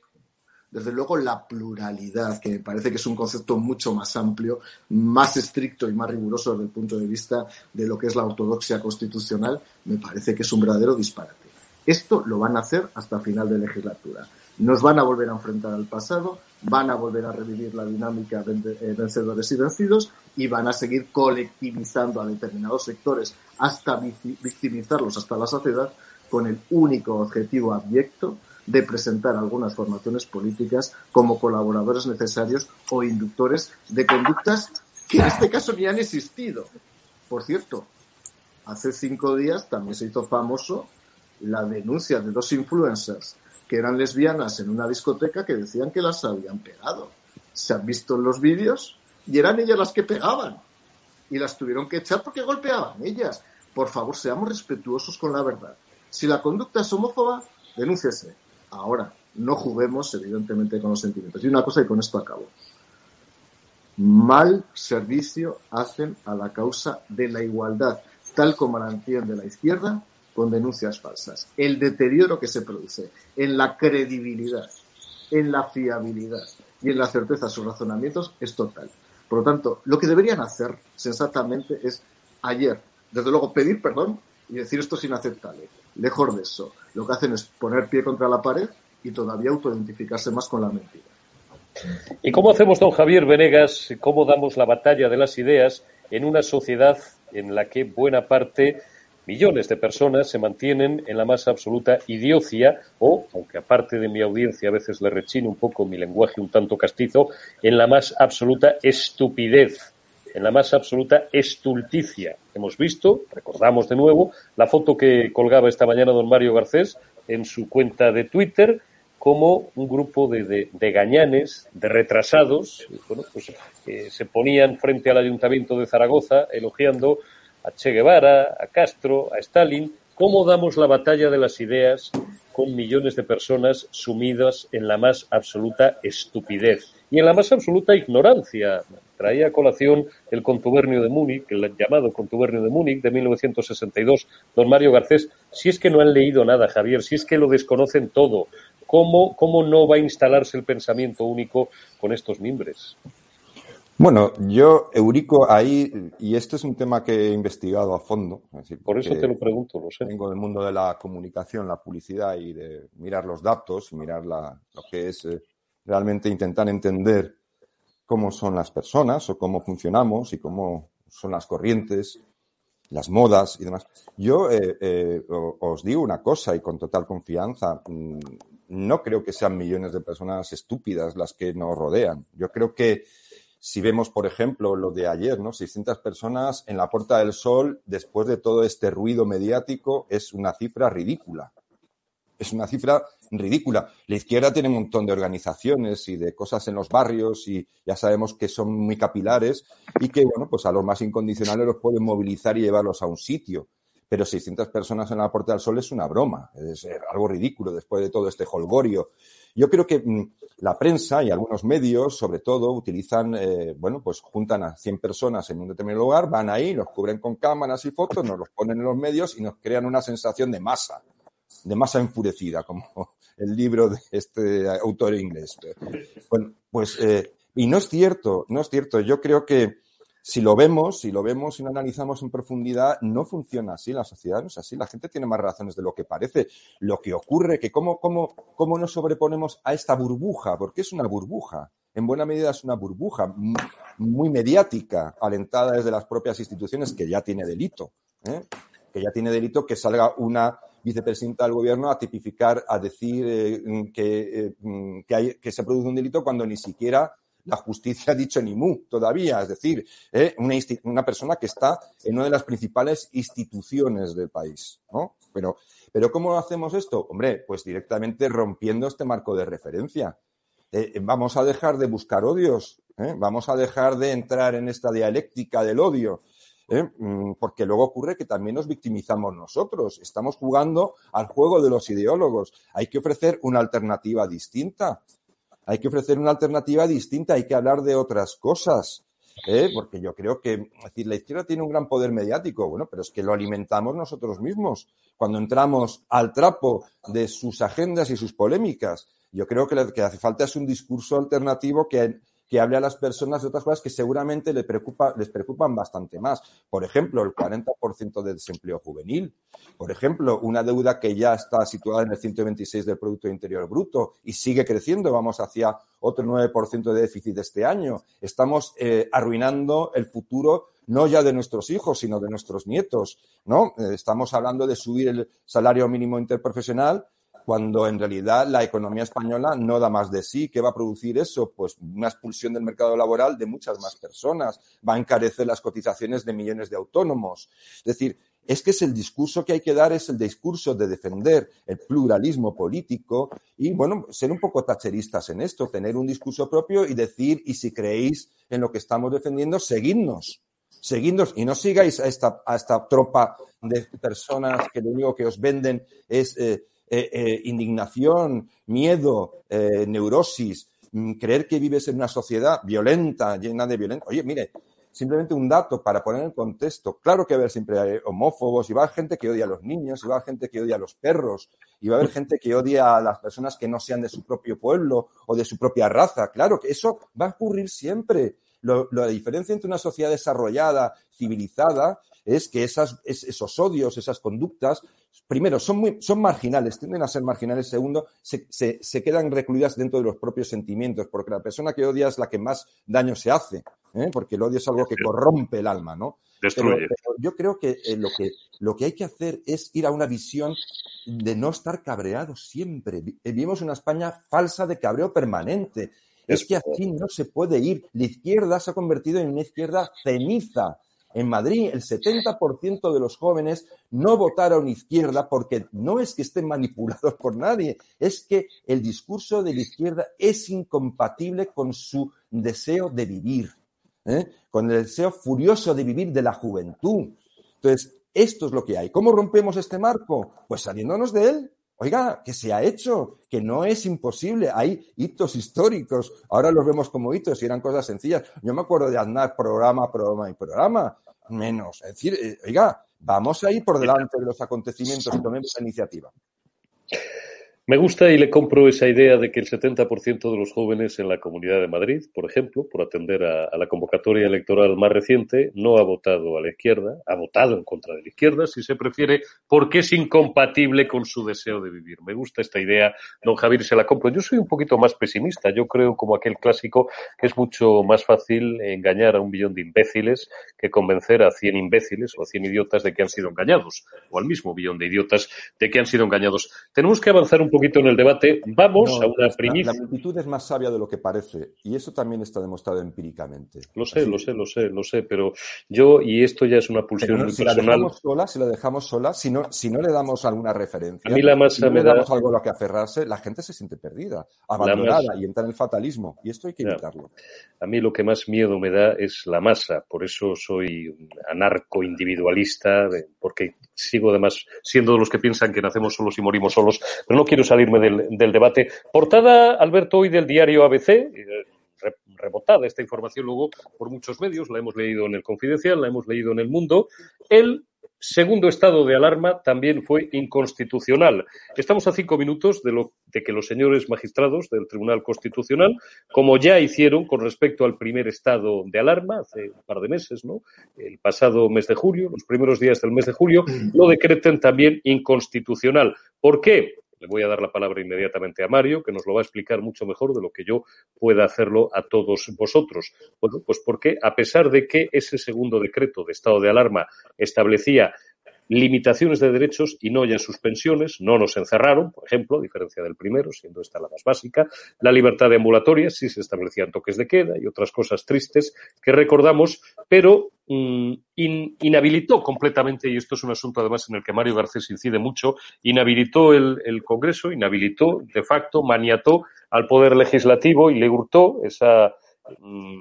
desde luego, la pluralidad, que me parece que es un concepto mucho más amplio, más estricto y más riguroso desde el punto de vista de lo que es la ortodoxia constitucional, me parece que es un verdadero disparate. Esto lo van a hacer hasta final de legislatura. Nos van a volver a enfrentar al pasado, van a volver a revivir la dinámica de eh, vencedores y vencidos y van a seguir colectivizando a determinados sectores hasta victimizarlos hasta la saciedad con el único objetivo abyecto de presentar algunas formaciones políticas como colaboradores necesarios o inductores de conductas que en este caso ni han existido. Por cierto, hace cinco días también se hizo famoso la denuncia de dos influencers que eran lesbianas en una discoteca que decían que las habían pegado. Se han visto en los vídeos y eran ellas las que pegaban. Y las tuvieron que echar porque golpeaban ellas. Por favor, seamos respetuosos con la verdad. Si la conducta es homófoba, denúnciese. Ahora, no juguemos, evidentemente, con los sentimientos. Y una cosa, y con esto acabo. Mal servicio hacen a la causa de la igualdad, tal como la entiende la izquierda con denuncias falsas. El deterioro que se produce en la credibilidad, en la fiabilidad y en la certeza de sus razonamientos es total. Por lo tanto, lo que deberían hacer sensatamente es ayer, desde luego, pedir perdón y decir esto es inaceptable. Lejos de eso, lo que hacen es poner pie contra la pared y todavía autoidentificarse más con la mentira. ¿Y cómo hacemos, don Javier Venegas, cómo damos la batalla de las ideas en una sociedad en la que buena parte Millones de personas se mantienen en la más absoluta idiocia o, aunque aparte de mi audiencia a veces le rechino un poco mi lenguaje un tanto castizo, en la más absoluta estupidez, en la más absoluta estulticia. Hemos visto, recordamos de nuevo, la foto que colgaba esta mañana don Mario Garcés en su cuenta de Twitter, como un grupo de, gañanes, de retrasados, bueno, pues, eh, se ponían frente al Ayuntamiento de Zaragoza elogiando a Che Guevara, a Castro, a Stalin, cómo damos la batalla de las ideas con millones de personas sumidas en la más absoluta estupidez y en la más absoluta ignorancia. Traía a colación el contubernio de Múnich, el llamado contubernio de Múnich de 1962, don Mario Garcés. Si es que no han leído nada, Javier, si es que lo desconocen todo, ¿cómo, cómo no va a instalarse el pensamiento único con estos mimbres? Bueno, yo, Eurico, ahí, y este es un tema que he investigado a fondo. Por eso te lo pregunto, lo sé. Vengo del mundo de la comunicación, la publicidad y de mirar los datos, mirar la, lo que es eh, realmente intentar entender cómo son las personas o cómo funcionamos y cómo son las corrientes, las modas y demás. Yo eh, eh, os digo una cosa y con total confianza, mm, no creo que sean millones de personas estúpidas las que nos rodean. Yo creo que si vemos, por ejemplo, lo de ayer, ¿no? 600 personas en la Puerta del Sol, después de todo este ruido mediático, es una cifra ridícula. Es una cifra ridícula. La izquierda tiene un montón de organizaciones y de cosas en los barrios y ya sabemos que son muy capilares y que, bueno, pues a los más incondicionales los pueden movilizar y llevarlos a un sitio pero 600 personas en la Puerta del Sol es una broma, es algo ridículo después de todo este holgorio. Yo creo que mm, la prensa y algunos medios, sobre todo, utilizan, eh, bueno, pues juntan a 100 personas en un determinado lugar, van ahí, los cubren con cámaras y fotos, nos los ponen en los medios y nos crean una sensación de masa, de masa enfurecida, como el libro de este autor inglés. Bueno, pues, eh, y no es cierto, no es cierto. Yo creo que si lo vemos, si lo vemos y lo analizamos en profundidad, no funciona así, la sociedad no es así, la gente tiene más razones de lo que parece. Lo que ocurre, que cómo, cómo, cómo nos sobreponemos a esta burbuja, porque es una burbuja, en buena medida es una burbuja muy mediática, alentada desde las propias instituciones, que ya tiene delito, ¿eh? que ya tiene delito que salga una vicepresidenta del gobierno a tipificar, a decir eh, que, eh, que, hay, que se produce un delito cuando ni siquiera la justicia ha dicho ni mu todavía, es decir, ¿eh? una, una, persona que está en una de las principales instituciones del país, ¿no? Pero, pero ¿cómo hacemos esto? Hombre, pues directamente rompiendo este marco de referencia. Vamos a dejar de buscar odios, vamos a dejar de entrar en esta dialéctica del odio. Mm, porque luego ocurre que también nos victimizamos nosotros. Estamos jugando al juego de los ideólogos. Hay que ofrecer una alternativa distinta hay que ofrecer una alternativa distinta, hay que hablar de otras cosas. ¿eh? Porque yo creo que, decir, la izquierda tiene un gran poder mediático, bueno, pero es que lo alimentamos nosotros mismos. Cuando entramos al trapo de sus agendas y sus polémicas, yo creo que lo que hace falta es un discurso alternativo que que hable a las personas de otras cosas que seguramente les, preocupa, les preocupan bastante más. Por ejemplo, el 40% de desempleo juvenil. Por ejemplo, una deuda que ya está situada en el 126 del Producto Interior Bruto y sigue creciendo. Vamos hacia otro 9% de déficit este año. Estamos eh, arruinando el futuro no ya de nuestros hijos, sino de nuestros nietos, ¿no? Eh, estamos hablando de subir el salario mínimo interprofesional cuando en realidad la economía española no da más de sí. ¿Qué va a producir eso? Pues una expulsión del mercado laboral de muchas más personas, va a encarecer las cotizaciones de millones de autónomos. Es decir, es que es el discurso que hay que dar, es el discurso de defender el pluralismo político y, bueno, ser un poco tacheristas en esto, tener un discurso propio y decir, y si creéis en lo que estamos defendiendo, seguidnos. Seguidnos y no sigáis a esta, a esta tropa de personas que lo único que os venden es eh, eh, eh, indignación, miedo, eh, neurosis, mm, creer que vives en una sociedad violenta, llena de violencia. Oye, mire, simplemente un dato para poner en contexto. Claro que va a haber siempre homófobos, y va a haber gente que odia a los niños, y va a haber gente que odia a los perros, y va a haber gente que odia a las personas que no sean de su propio pueblo o de su propia raza. Claro que eso va a ocurrir siempre. la diferencia entre una sociedad desarrollada, civilizada, es que esas, esos odios, esas conductas, primero, son, muy, son marginales, tienden a ser marginales. Segundo, se, se, quedan recluidas dentro de los propios sentimientos, porque la persona que odia es la que más daño se hace, ¿eh? porque el odio es algo que corrompe el alma, ¿no? Pero, yo creo que, eh, lo que lo que hay que hacer es ir a una visión de no estar cabreados siempre. Vivimos una España falsa de cabreo permanente. Es que así no se puede ir. La izquierda se ha convertido en una izquierda ceniza. En Madrid, el 70% de los jóvenes no votaron izquierda porque no es que estén manipulados por nadie, es que el discurso de la izquierda es incompatible con su deseo de vivir, ¿eh? con el deseo furioso de vivir de la juventud. Entonces, esto es lo que hay. ¿Cómo rompemos este marco? Pues saliéndonos de él. Oiga, que se ha hecho, que no es imposible. Hay hitos históricos. Ahora los vemos como hitos y eran cosas sencillas. Yo me acuerdo de andar programa, programa y programa. Menos. Es decir, eh, oiga, vamos a ir por delante de los acontecimientos y tomemos la iniciativa. Me gusta y le compro esa idea de que el 70% de los jóvenes en la Comunidad de Madrid, por ejemplo, por atender a, la convocatoria electoral más reciente, no ha votado a la izquierda, ha votado en contra de la izquierda, si se prefiere, porque es incompatible con su deseo de vivir. Me gusta esta idea, don Javier, se la compro. Yo soy un poquito más pesimista. Yo creo, como aquel clásico, que es mucho más fácil engañar a un millón de imbéciles que convencer a 100 imbéciles o a 100 idiotas de que han sido engañados, o al mismo millón de idiotas de que han sido engañados. Tenemos que avanzar un poco poquito en el debate. Vamos a una primicia. La, multitud es más sabia de lo que parece y eso también está demostrado empíricamente. Lo sé, lo sé, lo sé, lo sé, pero yo, y esto ya es una pulsión muy si personal. La dejamos sola, si la dejamos sola, si no, si no le damos alguna referencia, a mí la masa si no me le da... damos algo a lo que aferrarse, la gente se siente perdida, abandonada y entra en el fatalismo. Y esto hay que evitarlo. A mí lo que más miedo me da es la masa, por eso soy un anarco-individualista, porque sigo además siendo de los que piensan que nacemos solos y morimos solos, pero no quiero salirme del, debate. Portada, Alberto, hoy del diario ABC, eh, re- rebotada esta información luego por muchos medios, la hemos leído en el Confidencial, la hemos leído en el Mundo. El segundo estado de alarma también fue inconstitucional. Estamos a cinco minutos de, lo, de que los señores magistrados del Tribunal Constitucional, como ya hicieron con respecto al primer estado de alarma hace un par de meses, ¿no? El pasado mes de julio, los primeros días del mes de julio, lo decreten también inconstitucional. ¿Por qué? Le voy a dar la palabra inmediatamente a Mario, que nos lo va a explicar mucho mejor de lo que yo pueda hacerlo a todos vosotros. Bueno, pues porque a pesar de que ese segundo decreto de estado de alarma establecía limitaciones de derechos y no ya suspensiones, no nos encerraron, por ejemplo, a diferencia del primero, siendo esta la más básica, la libertad de ambulatoria, sí se establecían toques de queda y otras cosas tristes que recordamos, pero in- inhabilitó completamente, y esto es un asunto además en el que Mario Garcés incide mucho, inhabilitó el, el Congreso, inhabilitó de facto, maniató al Poder Legislativo y le hurtó esa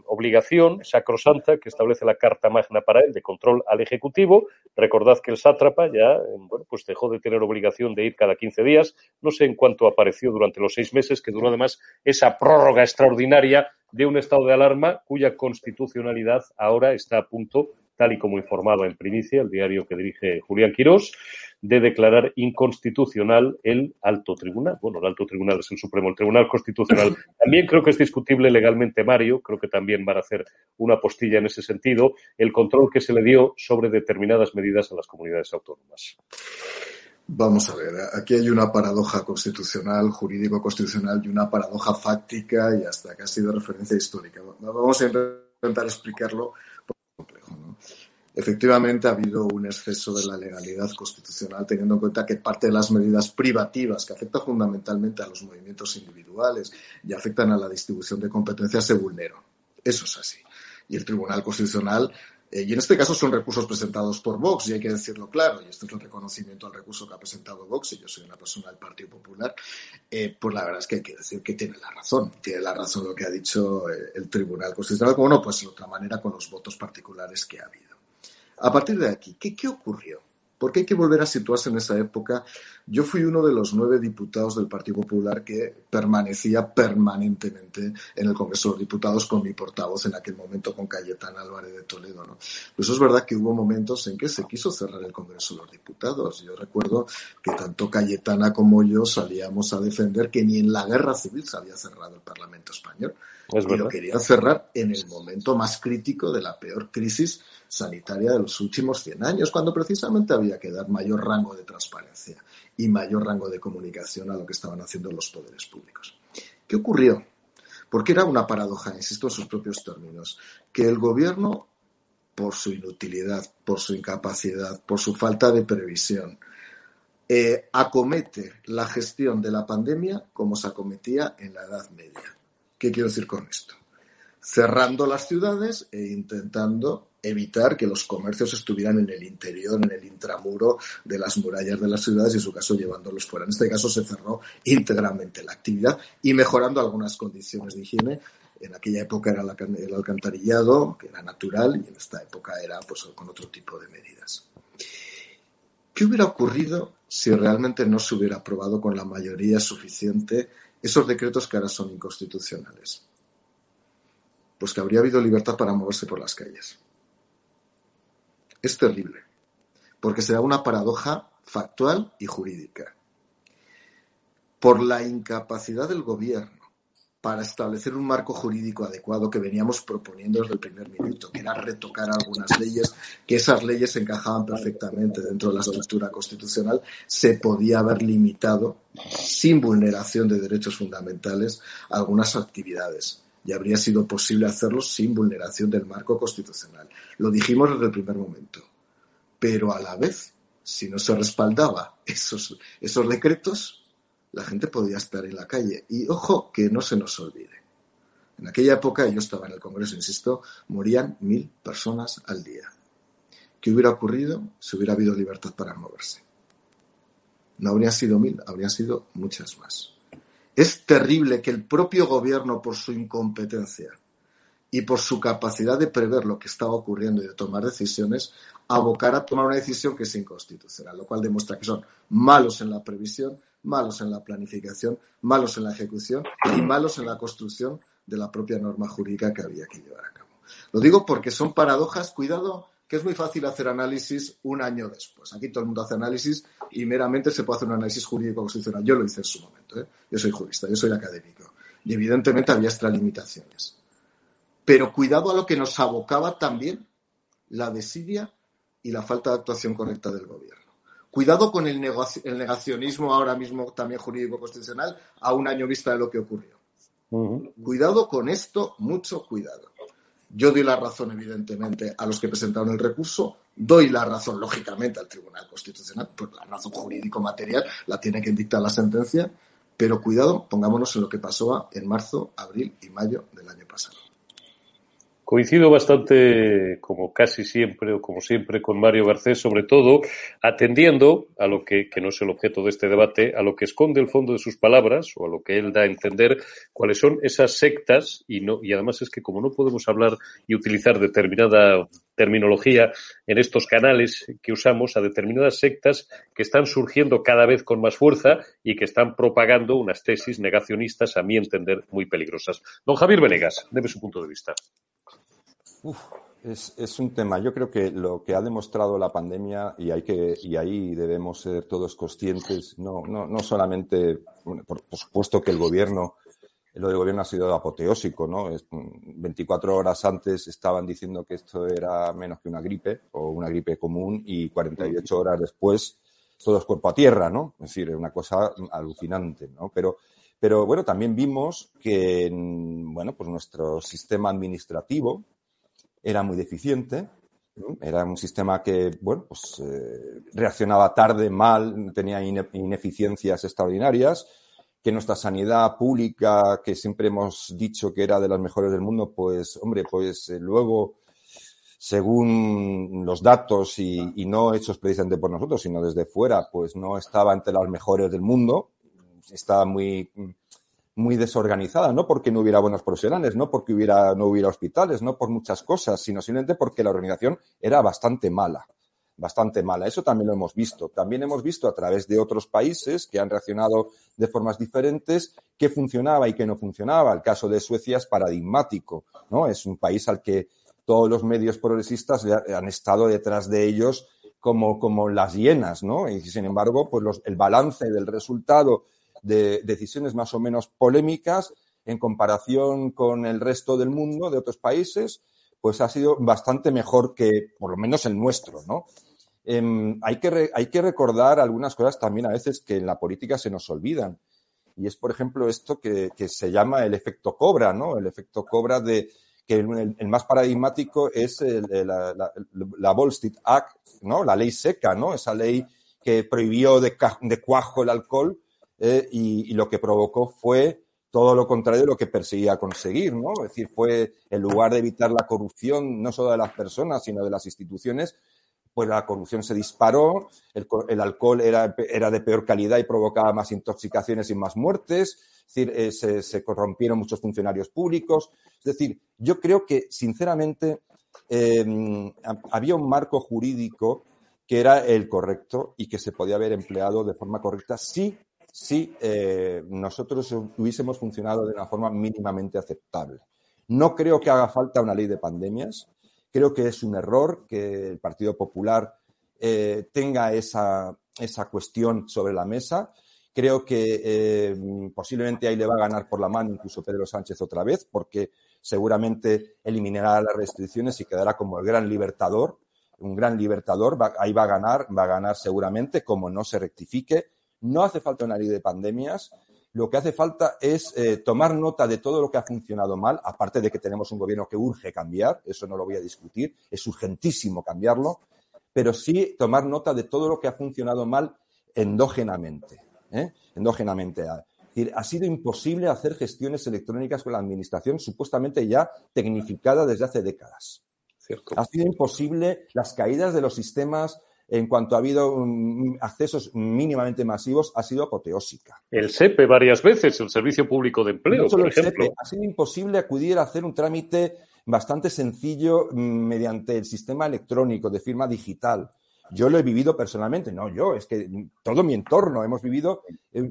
obligación sacrosanta que establece la Carta Magna para él de control al Ejecutivo. Recordad que el sátrapa ya bueno, pues dejó de tener obligación de ir cada 15 días. No sé en cuánto apareció durante los seis meses, que duró además esa prórroga extraordinaria de un estado de alarma cuya constitucionalidad ahora está a punto, tal y como informaba en primicia el diario que dirige Julián Quirós, de declarar inconstitucional el alto tribunal. Bueno, el alto tribunal es el Supremo, el Tribunal Constitucional. También creo que es discutible legalmente, Mario, creo que también van a hacer una postilla en ese sentido, el control que se le dio sobre determinadas medidas a las comunidades autónomas. Vamos a ver, aquí hay una paradoja constitucional, jurídico-constitucional y una paradoja fáctica y hasta casi de referencia histórica. Vamos a intentar explicarlo. Efectivamente, ha habido un exceso de la legalidad constitucional, teniendo en cuenta que parte de las medidas privativas que afectan fundamentalmente a los movimientos individuales y afectan a la distribución de competencias se vulneró. Eso es así. Y el Tribunal Constitucional eh, y en este caso son recursos presentados por Vox, y hay que decirlo claro, y este es el reconocimiento al recurso que ha presentado Vox, y yo soy una persona del Partido Popular, eh, pues la verdad es que hay que decir que tiene la razón, tiene la razón lo que ha dicho eh, el Tribunal Constitucional, como no, pues de otra manera con los votos particulares que ha habido. A partir de aquí, ¿qué, qué ocurrió? Porque hay que volver a situarse en esa época. Yo fui uno de los nueve diputados del Partido Popular que permanecía permanentemente en el Congreso de los Diputados con mi portavoz en aquel momento, con Cayetana Álvarez de Toledo. ¿no? Pues eso es verdad que hubo momentos en que se quiso cerrar el Congreso de los Diputados. Yo recuerdo que tanto Cayetana como yo salíamos a defender que ni en la guerra civil se había cerrado el Parlamento español. Es y lo querían cerrar en el momento más crítico de la peor crisis sanitaria de los últimos 100 años, cuando precisamente había que dar mayor rango de transparencia y mayor rango de comunicación a lo que estaban haciendo los poderes públicos. ¿Qué ocurrió? Porque era una paradoja, insisto en sus propios términos, que el gobierno, por su inutilidad, por su incapacidad, por su falta de previsión, eh, acomete la gestión de la pandemia como se acometía en la Edad Media. ¿Qué quiero decir con esto? Cerrando las ciudades e intentando evitar que los comercios estuvieran en el interior, en el intramuro de las murallas de las ciudades y en su caso llevándolos fuera. En este caso se cerró íntegramente la actividad y mejorando algunas condiciones de higiene. En aquella época era el alcantarillado, que era natural, y en esta época era pues, con otro tipo de medidas. ¿Qué hubiera ocurrido si realmente no se hubiera aprobado con la mayoría suficiente esos decretos que ahora son inconstitucionales? Pues que habría habido libertad para moverse por las calles. Es terrible, porque se da una paradoja factual y jurídica. Por la incapacidad del gobierno para establecer un marco jurídico adecuado que veníamos proponiendo desde el primer minuto, que era retocar algunas leyes, que esas leyes encajaban perfectamente dentro de la estructura constitucional, se podía haber limitado, sin vulneración de derechos fundamentales, algunas actividades. Y habría sido posible hacerlo sin vulneración del marco constitucional. Lo dijimos desde el primer momento. Pero a la vez, si no se respaldaba esos, esos decretos, la gente podía estar en la calle. Y ojo, que no se nos olvide. En aquella época, yo estaba en el Congreso, insisto, morían mil personas al día. ¿Qué hubiera ocurrido si hubiera habido libertad para moverse? No habrían sido mil, habrían sido muchas más. Es terrible que el propio gobierno, por su incompetencia y por su capacidad de prever lo que estaba ocurriendo y de tomar decisiones, abocara a tomar una decisión que es inconstitucional, lo cual demuestra que son malos en la previsión, malos en la planificación, malos en la ejecución y malos en la construcción de la propia norma jurídica que había que llevar a cabo. Lo digo porque son paradojas, cuidado, que es muy fácil hacer análisis un año después. Aquí todo el mundo hace análisis y meramente se puede hacer un análisis jurídico constitucional. Yo lo hice en su momento, ¿eh? yo soy jurista, yo soy académico. Y evidentemente había extralimitaciones. Pero cuidado a lo que nos abocaba también la desidia y la falta de actuación correcta del gobierno. Cuidado con el, negacionismo ahora mismo también jurídico constitucional a un año vista de lo que ocurrió. Cuidado con esto, mucho cuidado. Yo doy la razón, evidentemente, a los que presentaron el recurso, doy la razón, lógicamente, al Tribunal Constitucional, pues la razón jurídico-material la tiene que dictar la sentencia, pero cuidado, pongámonos en lo que pasó en marzo, abril y mayo del año pasado. Coincido bastante, como casi siempre o como siempre, con Mario Garcés, sobre todo atendiendo a lo que, que no es el objeto de este debate, a lo que esconde el fondo de sus palabras o a lo que él da a entender cuáles son esas sectas y no y además es que como no podemos hablar y utilizar determinada terminología en estos canales que usamos a determinadas sectas que están surgiendo cada vez con más fuerza y que están propagando unas tesis negacionistas, a mi entender, muy peligrosas. Don Javier Venegas, debe su punto de vista. Uf, es, un tema. Yo creo que lo que ha demostrado la pandemia, y, hay que, y ahí debemos ser todos conscientes, no, no, no solamente, por, por, supuesto que el gobierno, lo del gobierno ha sido apoteósico, ¿no? 24 horas antes estaban diciendo que esto era menos que una gripe o una gripe común y 48 horas después todo es cuerpo a tierra, ¿no? Es decir, es una cosa alucinante, ¿no? Pero, pero bueno, también vimos que, bueno, pues nuestro sistema administrativo, era muy deficiente, era un sistema que, bueno, pues eh, reaccionaba tarde, mal, tenía ineficiencias extraordinarias, que nuestra sanidad pública, que siempre hemos dicho que era de las mejores del mundo, pues, hombre, pues eh, luego, según los datos y, y, no hechos precisamente por nosotros, sino desde fuera, pues no estaba entre las mejores del mundo, estaba muy muy desorganizada, no porque no hubiera buenos profesionales, no porque hubiera, no hubiera hospitales, no por muchas cosas, sino simplemente porque la organización era bastante mala, bastante mala. Eso también lo hemos visto. También hemos visto a través de otros países que han reaccionado de formas diferentes qué funcionaba y qué no funcionaba. El caso de Suecia es paradigmático, ¿no? Es un país al que todos los medios progresistas han estado detrás de ellos como, como las hienas, ¿no? Y sin embargo, pues los, el balance del resultado de decisiones más o menos polémicas en comparación con el resto del mundo, de otros países, pues ha sido bastante mejor que por lo menos el nuestro, ¿no? Eh, hay, que hay que recordar algunas cosas también a veces que en la política se nos olvidan. Y es, por ejemplo, esto que, que se llama el efecto cobra, ¿no? El efecto cobra de que el, más paradigmático es la, la, la Act, ¿no? La ley seca, ¿no? Esa ley que prohibió de cuajo el alcohol eh, y, lo que provocó fue todo lo contrario de lo que perseguía conseguir, ¿no? Es decir, fue en lugar de evitar la corrupción no solo de las personas, sino de las instituciones, pues la corrupción se disparó, el, alcohol era, era, de peor calidad y provocaba más intoxicaciones y más muertes, eh, se, corrompieron muchos funcionarios públicos. Es decir, yo creo que, sinceramente, eh, había un marco jurídico que era el correcto y que se podía haber empleado de forma correcta si si eh, nosotros hubiésemos funcionado de una forma mínimamente aceptable. No creo que haga falta una ley de pandemias. Creo que es un error que el Partido Popular eh, tenga esa, esa, cuestión sobre la mesa. Creo que eh, posiblemente ahí le va a ganar por la mano incluso Pedro Sánchez otra vez, porque seguramente eliminará las restricciones y quedará como el gran libertador, un gran libertador. Ahí va a ganar, va a ganar seguramente, como no se rectifique no hace falta una ley de pandemias. Lo que hace falta es eh, tomar nota de todo lo que ha funcionado mal, aparte de que tenemos un gobierno que urge cambiar, eso no lo voy a discutir, es urgentísimo cambiarlo, pero sí tomar nota de todo lo que ha funcionado mal endógenamente. ¿eh? endógenamente. ha sido imposible hacer gestiones electrónicas con la administración supuestamente ya tecnificada desde hace décadas. Ha sido imposible las caídas de los sistemas en cuanto ha habido accesos mínimamente masivos, ha sido apoteósica. El SEPE varias veces, el Servicio Público de Empleo, por ejemplo. ha sido imposible acudir a hacer un trámite bastante sencillo mm, mediante el sistema electrónico de firma digital. Yo lo he vivido personalmente, no yo, es que todo mi entorno hemos vivido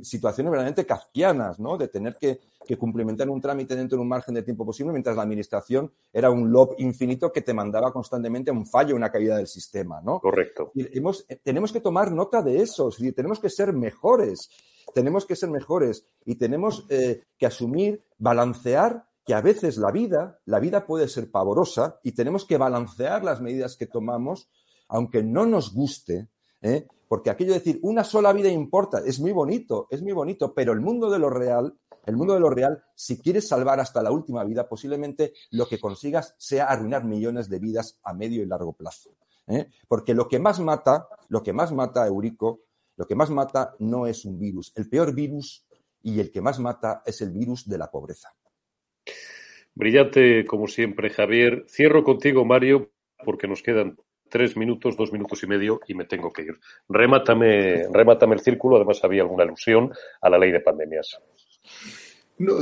situaciones verdaderamente kafkianas, ¿no? De tener que, cumplimentar un trámite dentro de un margen de tiempo posible, mientras la administración era un lob infinito que te mandaba constantemente a un fallo, una caída del sistema, ¿no? Correcto. Y hemos, tenemos que tomar nota de eso, tenemos que ser mejores, tenemos que ser mejores y tenemos eh, que asumir, balancear que a veces la vida, la vida puede ser pavorosa y tenemos que balancear las medidas que tomamos aunque no nos guste, ¿eh? porque aquello de decir una sola vida importa, es muy bonito, es muy bonito, pero el mundo de lo real, el mundo de lo real, si quieres salvar hasta la última vida, posiblemente lo que consigas sea arruinar millones de vidas a medio y largo plazo. ¿eh? Porque lo que más mata, lo que más mata, Eurico, lo que más mata no es un virus. El peor virus y el que más mata es el virus de la pobreza. Brillante, como siempre, Javier. Cierro contigo, Mario, porque nos quedan tres minutos, dos minutos y medio y me tengo que ir. Remátame, remátame el círculo, además había alguna alusión a la ley de pandemias. No,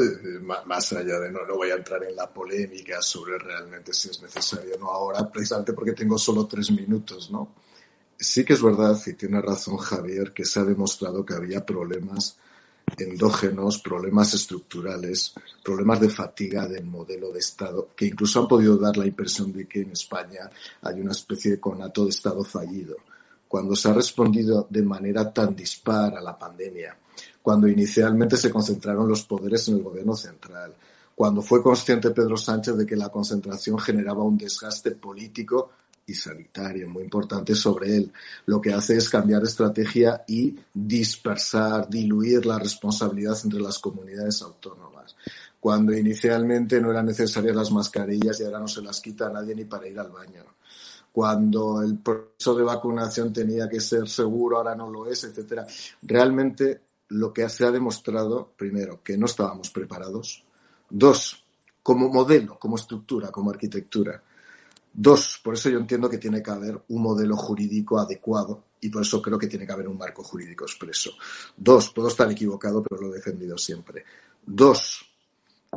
más allá de no, no voy a entrar en la polémica sobre realmente si es necesario o no ahora, precisamente porque tengo solo tres minutos, ¿no? Sí que es verdad, y tiene razón Javier, que se ha demostrado que había problemas endógenos, problemas estructurales, problemas de fatiga del modelo de Estado, que incluso han podido dar la impresión de que en España hay una especie de conato de Estado fallido. Cuando se ha respondido de manera tan dispar a la pandemia, cuando inicialmente se concentraron los poderes en el gobierno central, cuando fue consciente Pedro Sánchez de que la concentración generaba un desgaste político y sanitario muy importante sobre él. Lo que hace es cambiar estrategia y dispersar, diluir la responsabilidad entre las comunidades autónomas. Cuando inicialmente no eran necesarias las mascarillas y ahora no se las quita a nadie ni para ir al baño. Cuando el proceso de vacunación tenía que ser seguro, ahora no lo es, etcétera. Realmente lo que se ha demostrado, primero, que no estábamos preparados. Dos, como modelo, como estructura, como arquitectura, Dos, por eso yo entiendo que tiene que haber un modelo jurídico adecuado y por eso creo que tiene que haber un marco jurídico expreso. Dos, puedo estar equivocado, pero lo he defendido siempre. Dos,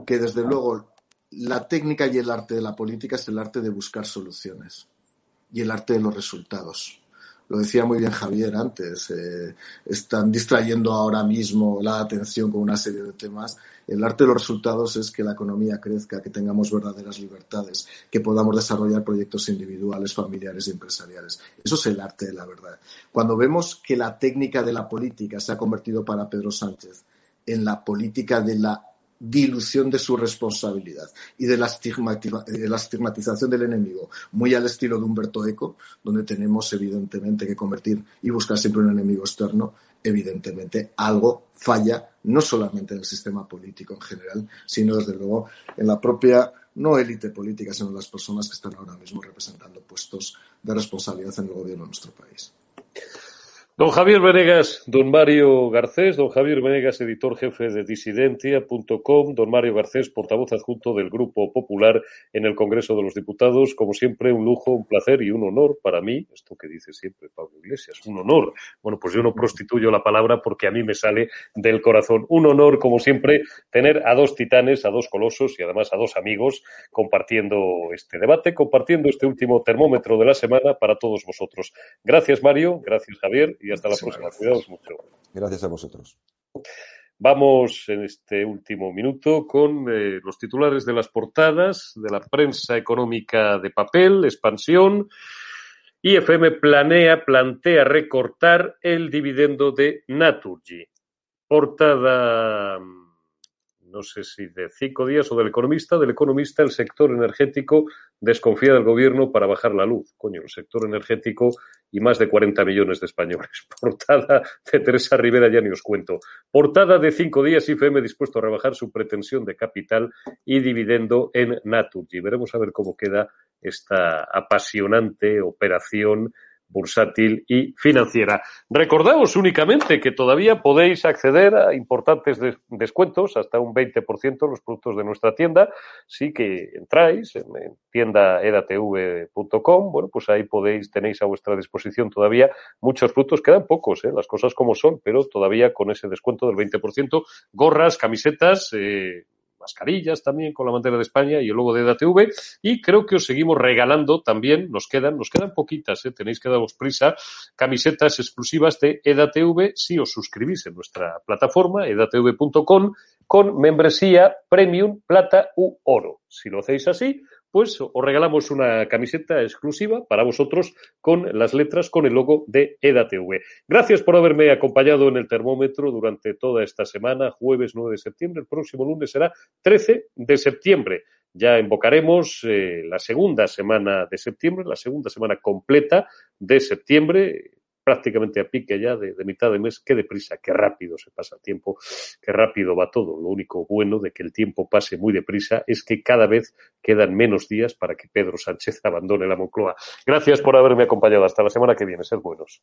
que desde luego la técnica y el arte de la política es el arte de buscar soluciones y el arte de los resultados lo decía muy bien Javier antes, eh, están distrayendo ahora mismo la atención con una serie de temas. El arte de los resultados es que la economía crezca, que tengamos verdaderas libertades, que podamos desarrollar proyectos individuales, familiares y empresariales. Eso es el arte de la verdad. Cuando vemos que la técnica de la política se ha convertido para Pedro Sánchez en la política de la dilución de su responsabilidad y de la, estigmatización del enemigo, muy al estilo de Humberto Eco, donde tenemos evidentemente que convertir y buscar siempre un enemigo externo, evidentemente algo falla no solamente en el sistema político en general, sino desde luego en la propia no élite política, sino en las personas que están ahora mismo representando puestos de responsabilidad en el gobierno de nuestro país. Don Javier Venegas, don Mario Garcés, don Javier Venegas, editor jefe de disidentia.com, don Mario Garcés, portavoz adjunto del Grupo Popular en el Congreso de los Diputados. Como siempre, un lujo, un placer y un honor para mí, esto que dice siempre Pablo Iglesias, un honor. Bueno, pues yo no prostituyo la palabra porque a mí me sale del corazón. Un honor, como siempre, tener a dos titanes, a dos colosos y además a dos amigos compartiendo este debate, compartiendo este último termómetro de la semana para todos vosotros. Gracias, Mario. Gracias, Javier hasta la próxima. Cuidados mucho. Gracias a vosotros. Vamos en este último minuto con eh, los titulares de las portadas de la prensa económica de papel, expansión. IFM planea, plantea recortar el dividendo de Naturgy. Portada no sé si de cinco días o del economista, del economista, el sector energético desconfía del gobierno para bajar la luz. Coño, el sector energético y más de 40 millones de españoles. Portada de Teresa Rivera, ya ni os cuento. Portada de cinco días, IFM dispuesto a rebajar su pretensión de capital y dividendo en Naturgy. Veremos a ver cómo queda esta apasionante operación bursátil y financiera. Recordaos únicamente que todavía podéis acceder a importantes descuentos, hasta un 20% en los productos de nuestra tienda. Sí que entráis en, tiendaedatv.com, bueno, pues ahí podéis, tenéis a vuestra disposición todavía muchos productos, quedan pocos, ¿eh? las cosas como son, pero todavía con ese descuento del 20%, gorras, camisetas, eh, mascarillas también con la bandera de España y el logo de EDATV. Y creo que os seguimos regalando también, nos quedan, nos quedan poquitas, ¿eh? tenéis que daros prisa, camisetas exclusivas de EDATV si os suscribís en nuestra plataforma, edatv.com, con membresía premium, plata u oro. Si lo hacéis así, pues os regalamos una camiseta exclusiva para vosotros con las letras con el logo de EDATV. Gracias por haberme acompañado en el termómetro durante toda esta semana, jueves 9 de septiembre. El próximo lunes será 13 de septiembre. Ya invocaremos eh, la segunda semana de septiembre, la segunda semana completa de septiembre prácticamente a pique ya de, mitad de mes. Qué deprisa, qué rápido se pasa el tiempo, qué rápido va todo. Lo único bueno de que el tiempo pase muy deprisa es que cada vez quedan menos días para que Pedro Sánchez abandone la Moncloa. Gracias por haberme acompañado. Hasta la semana que viene. Sed buenos.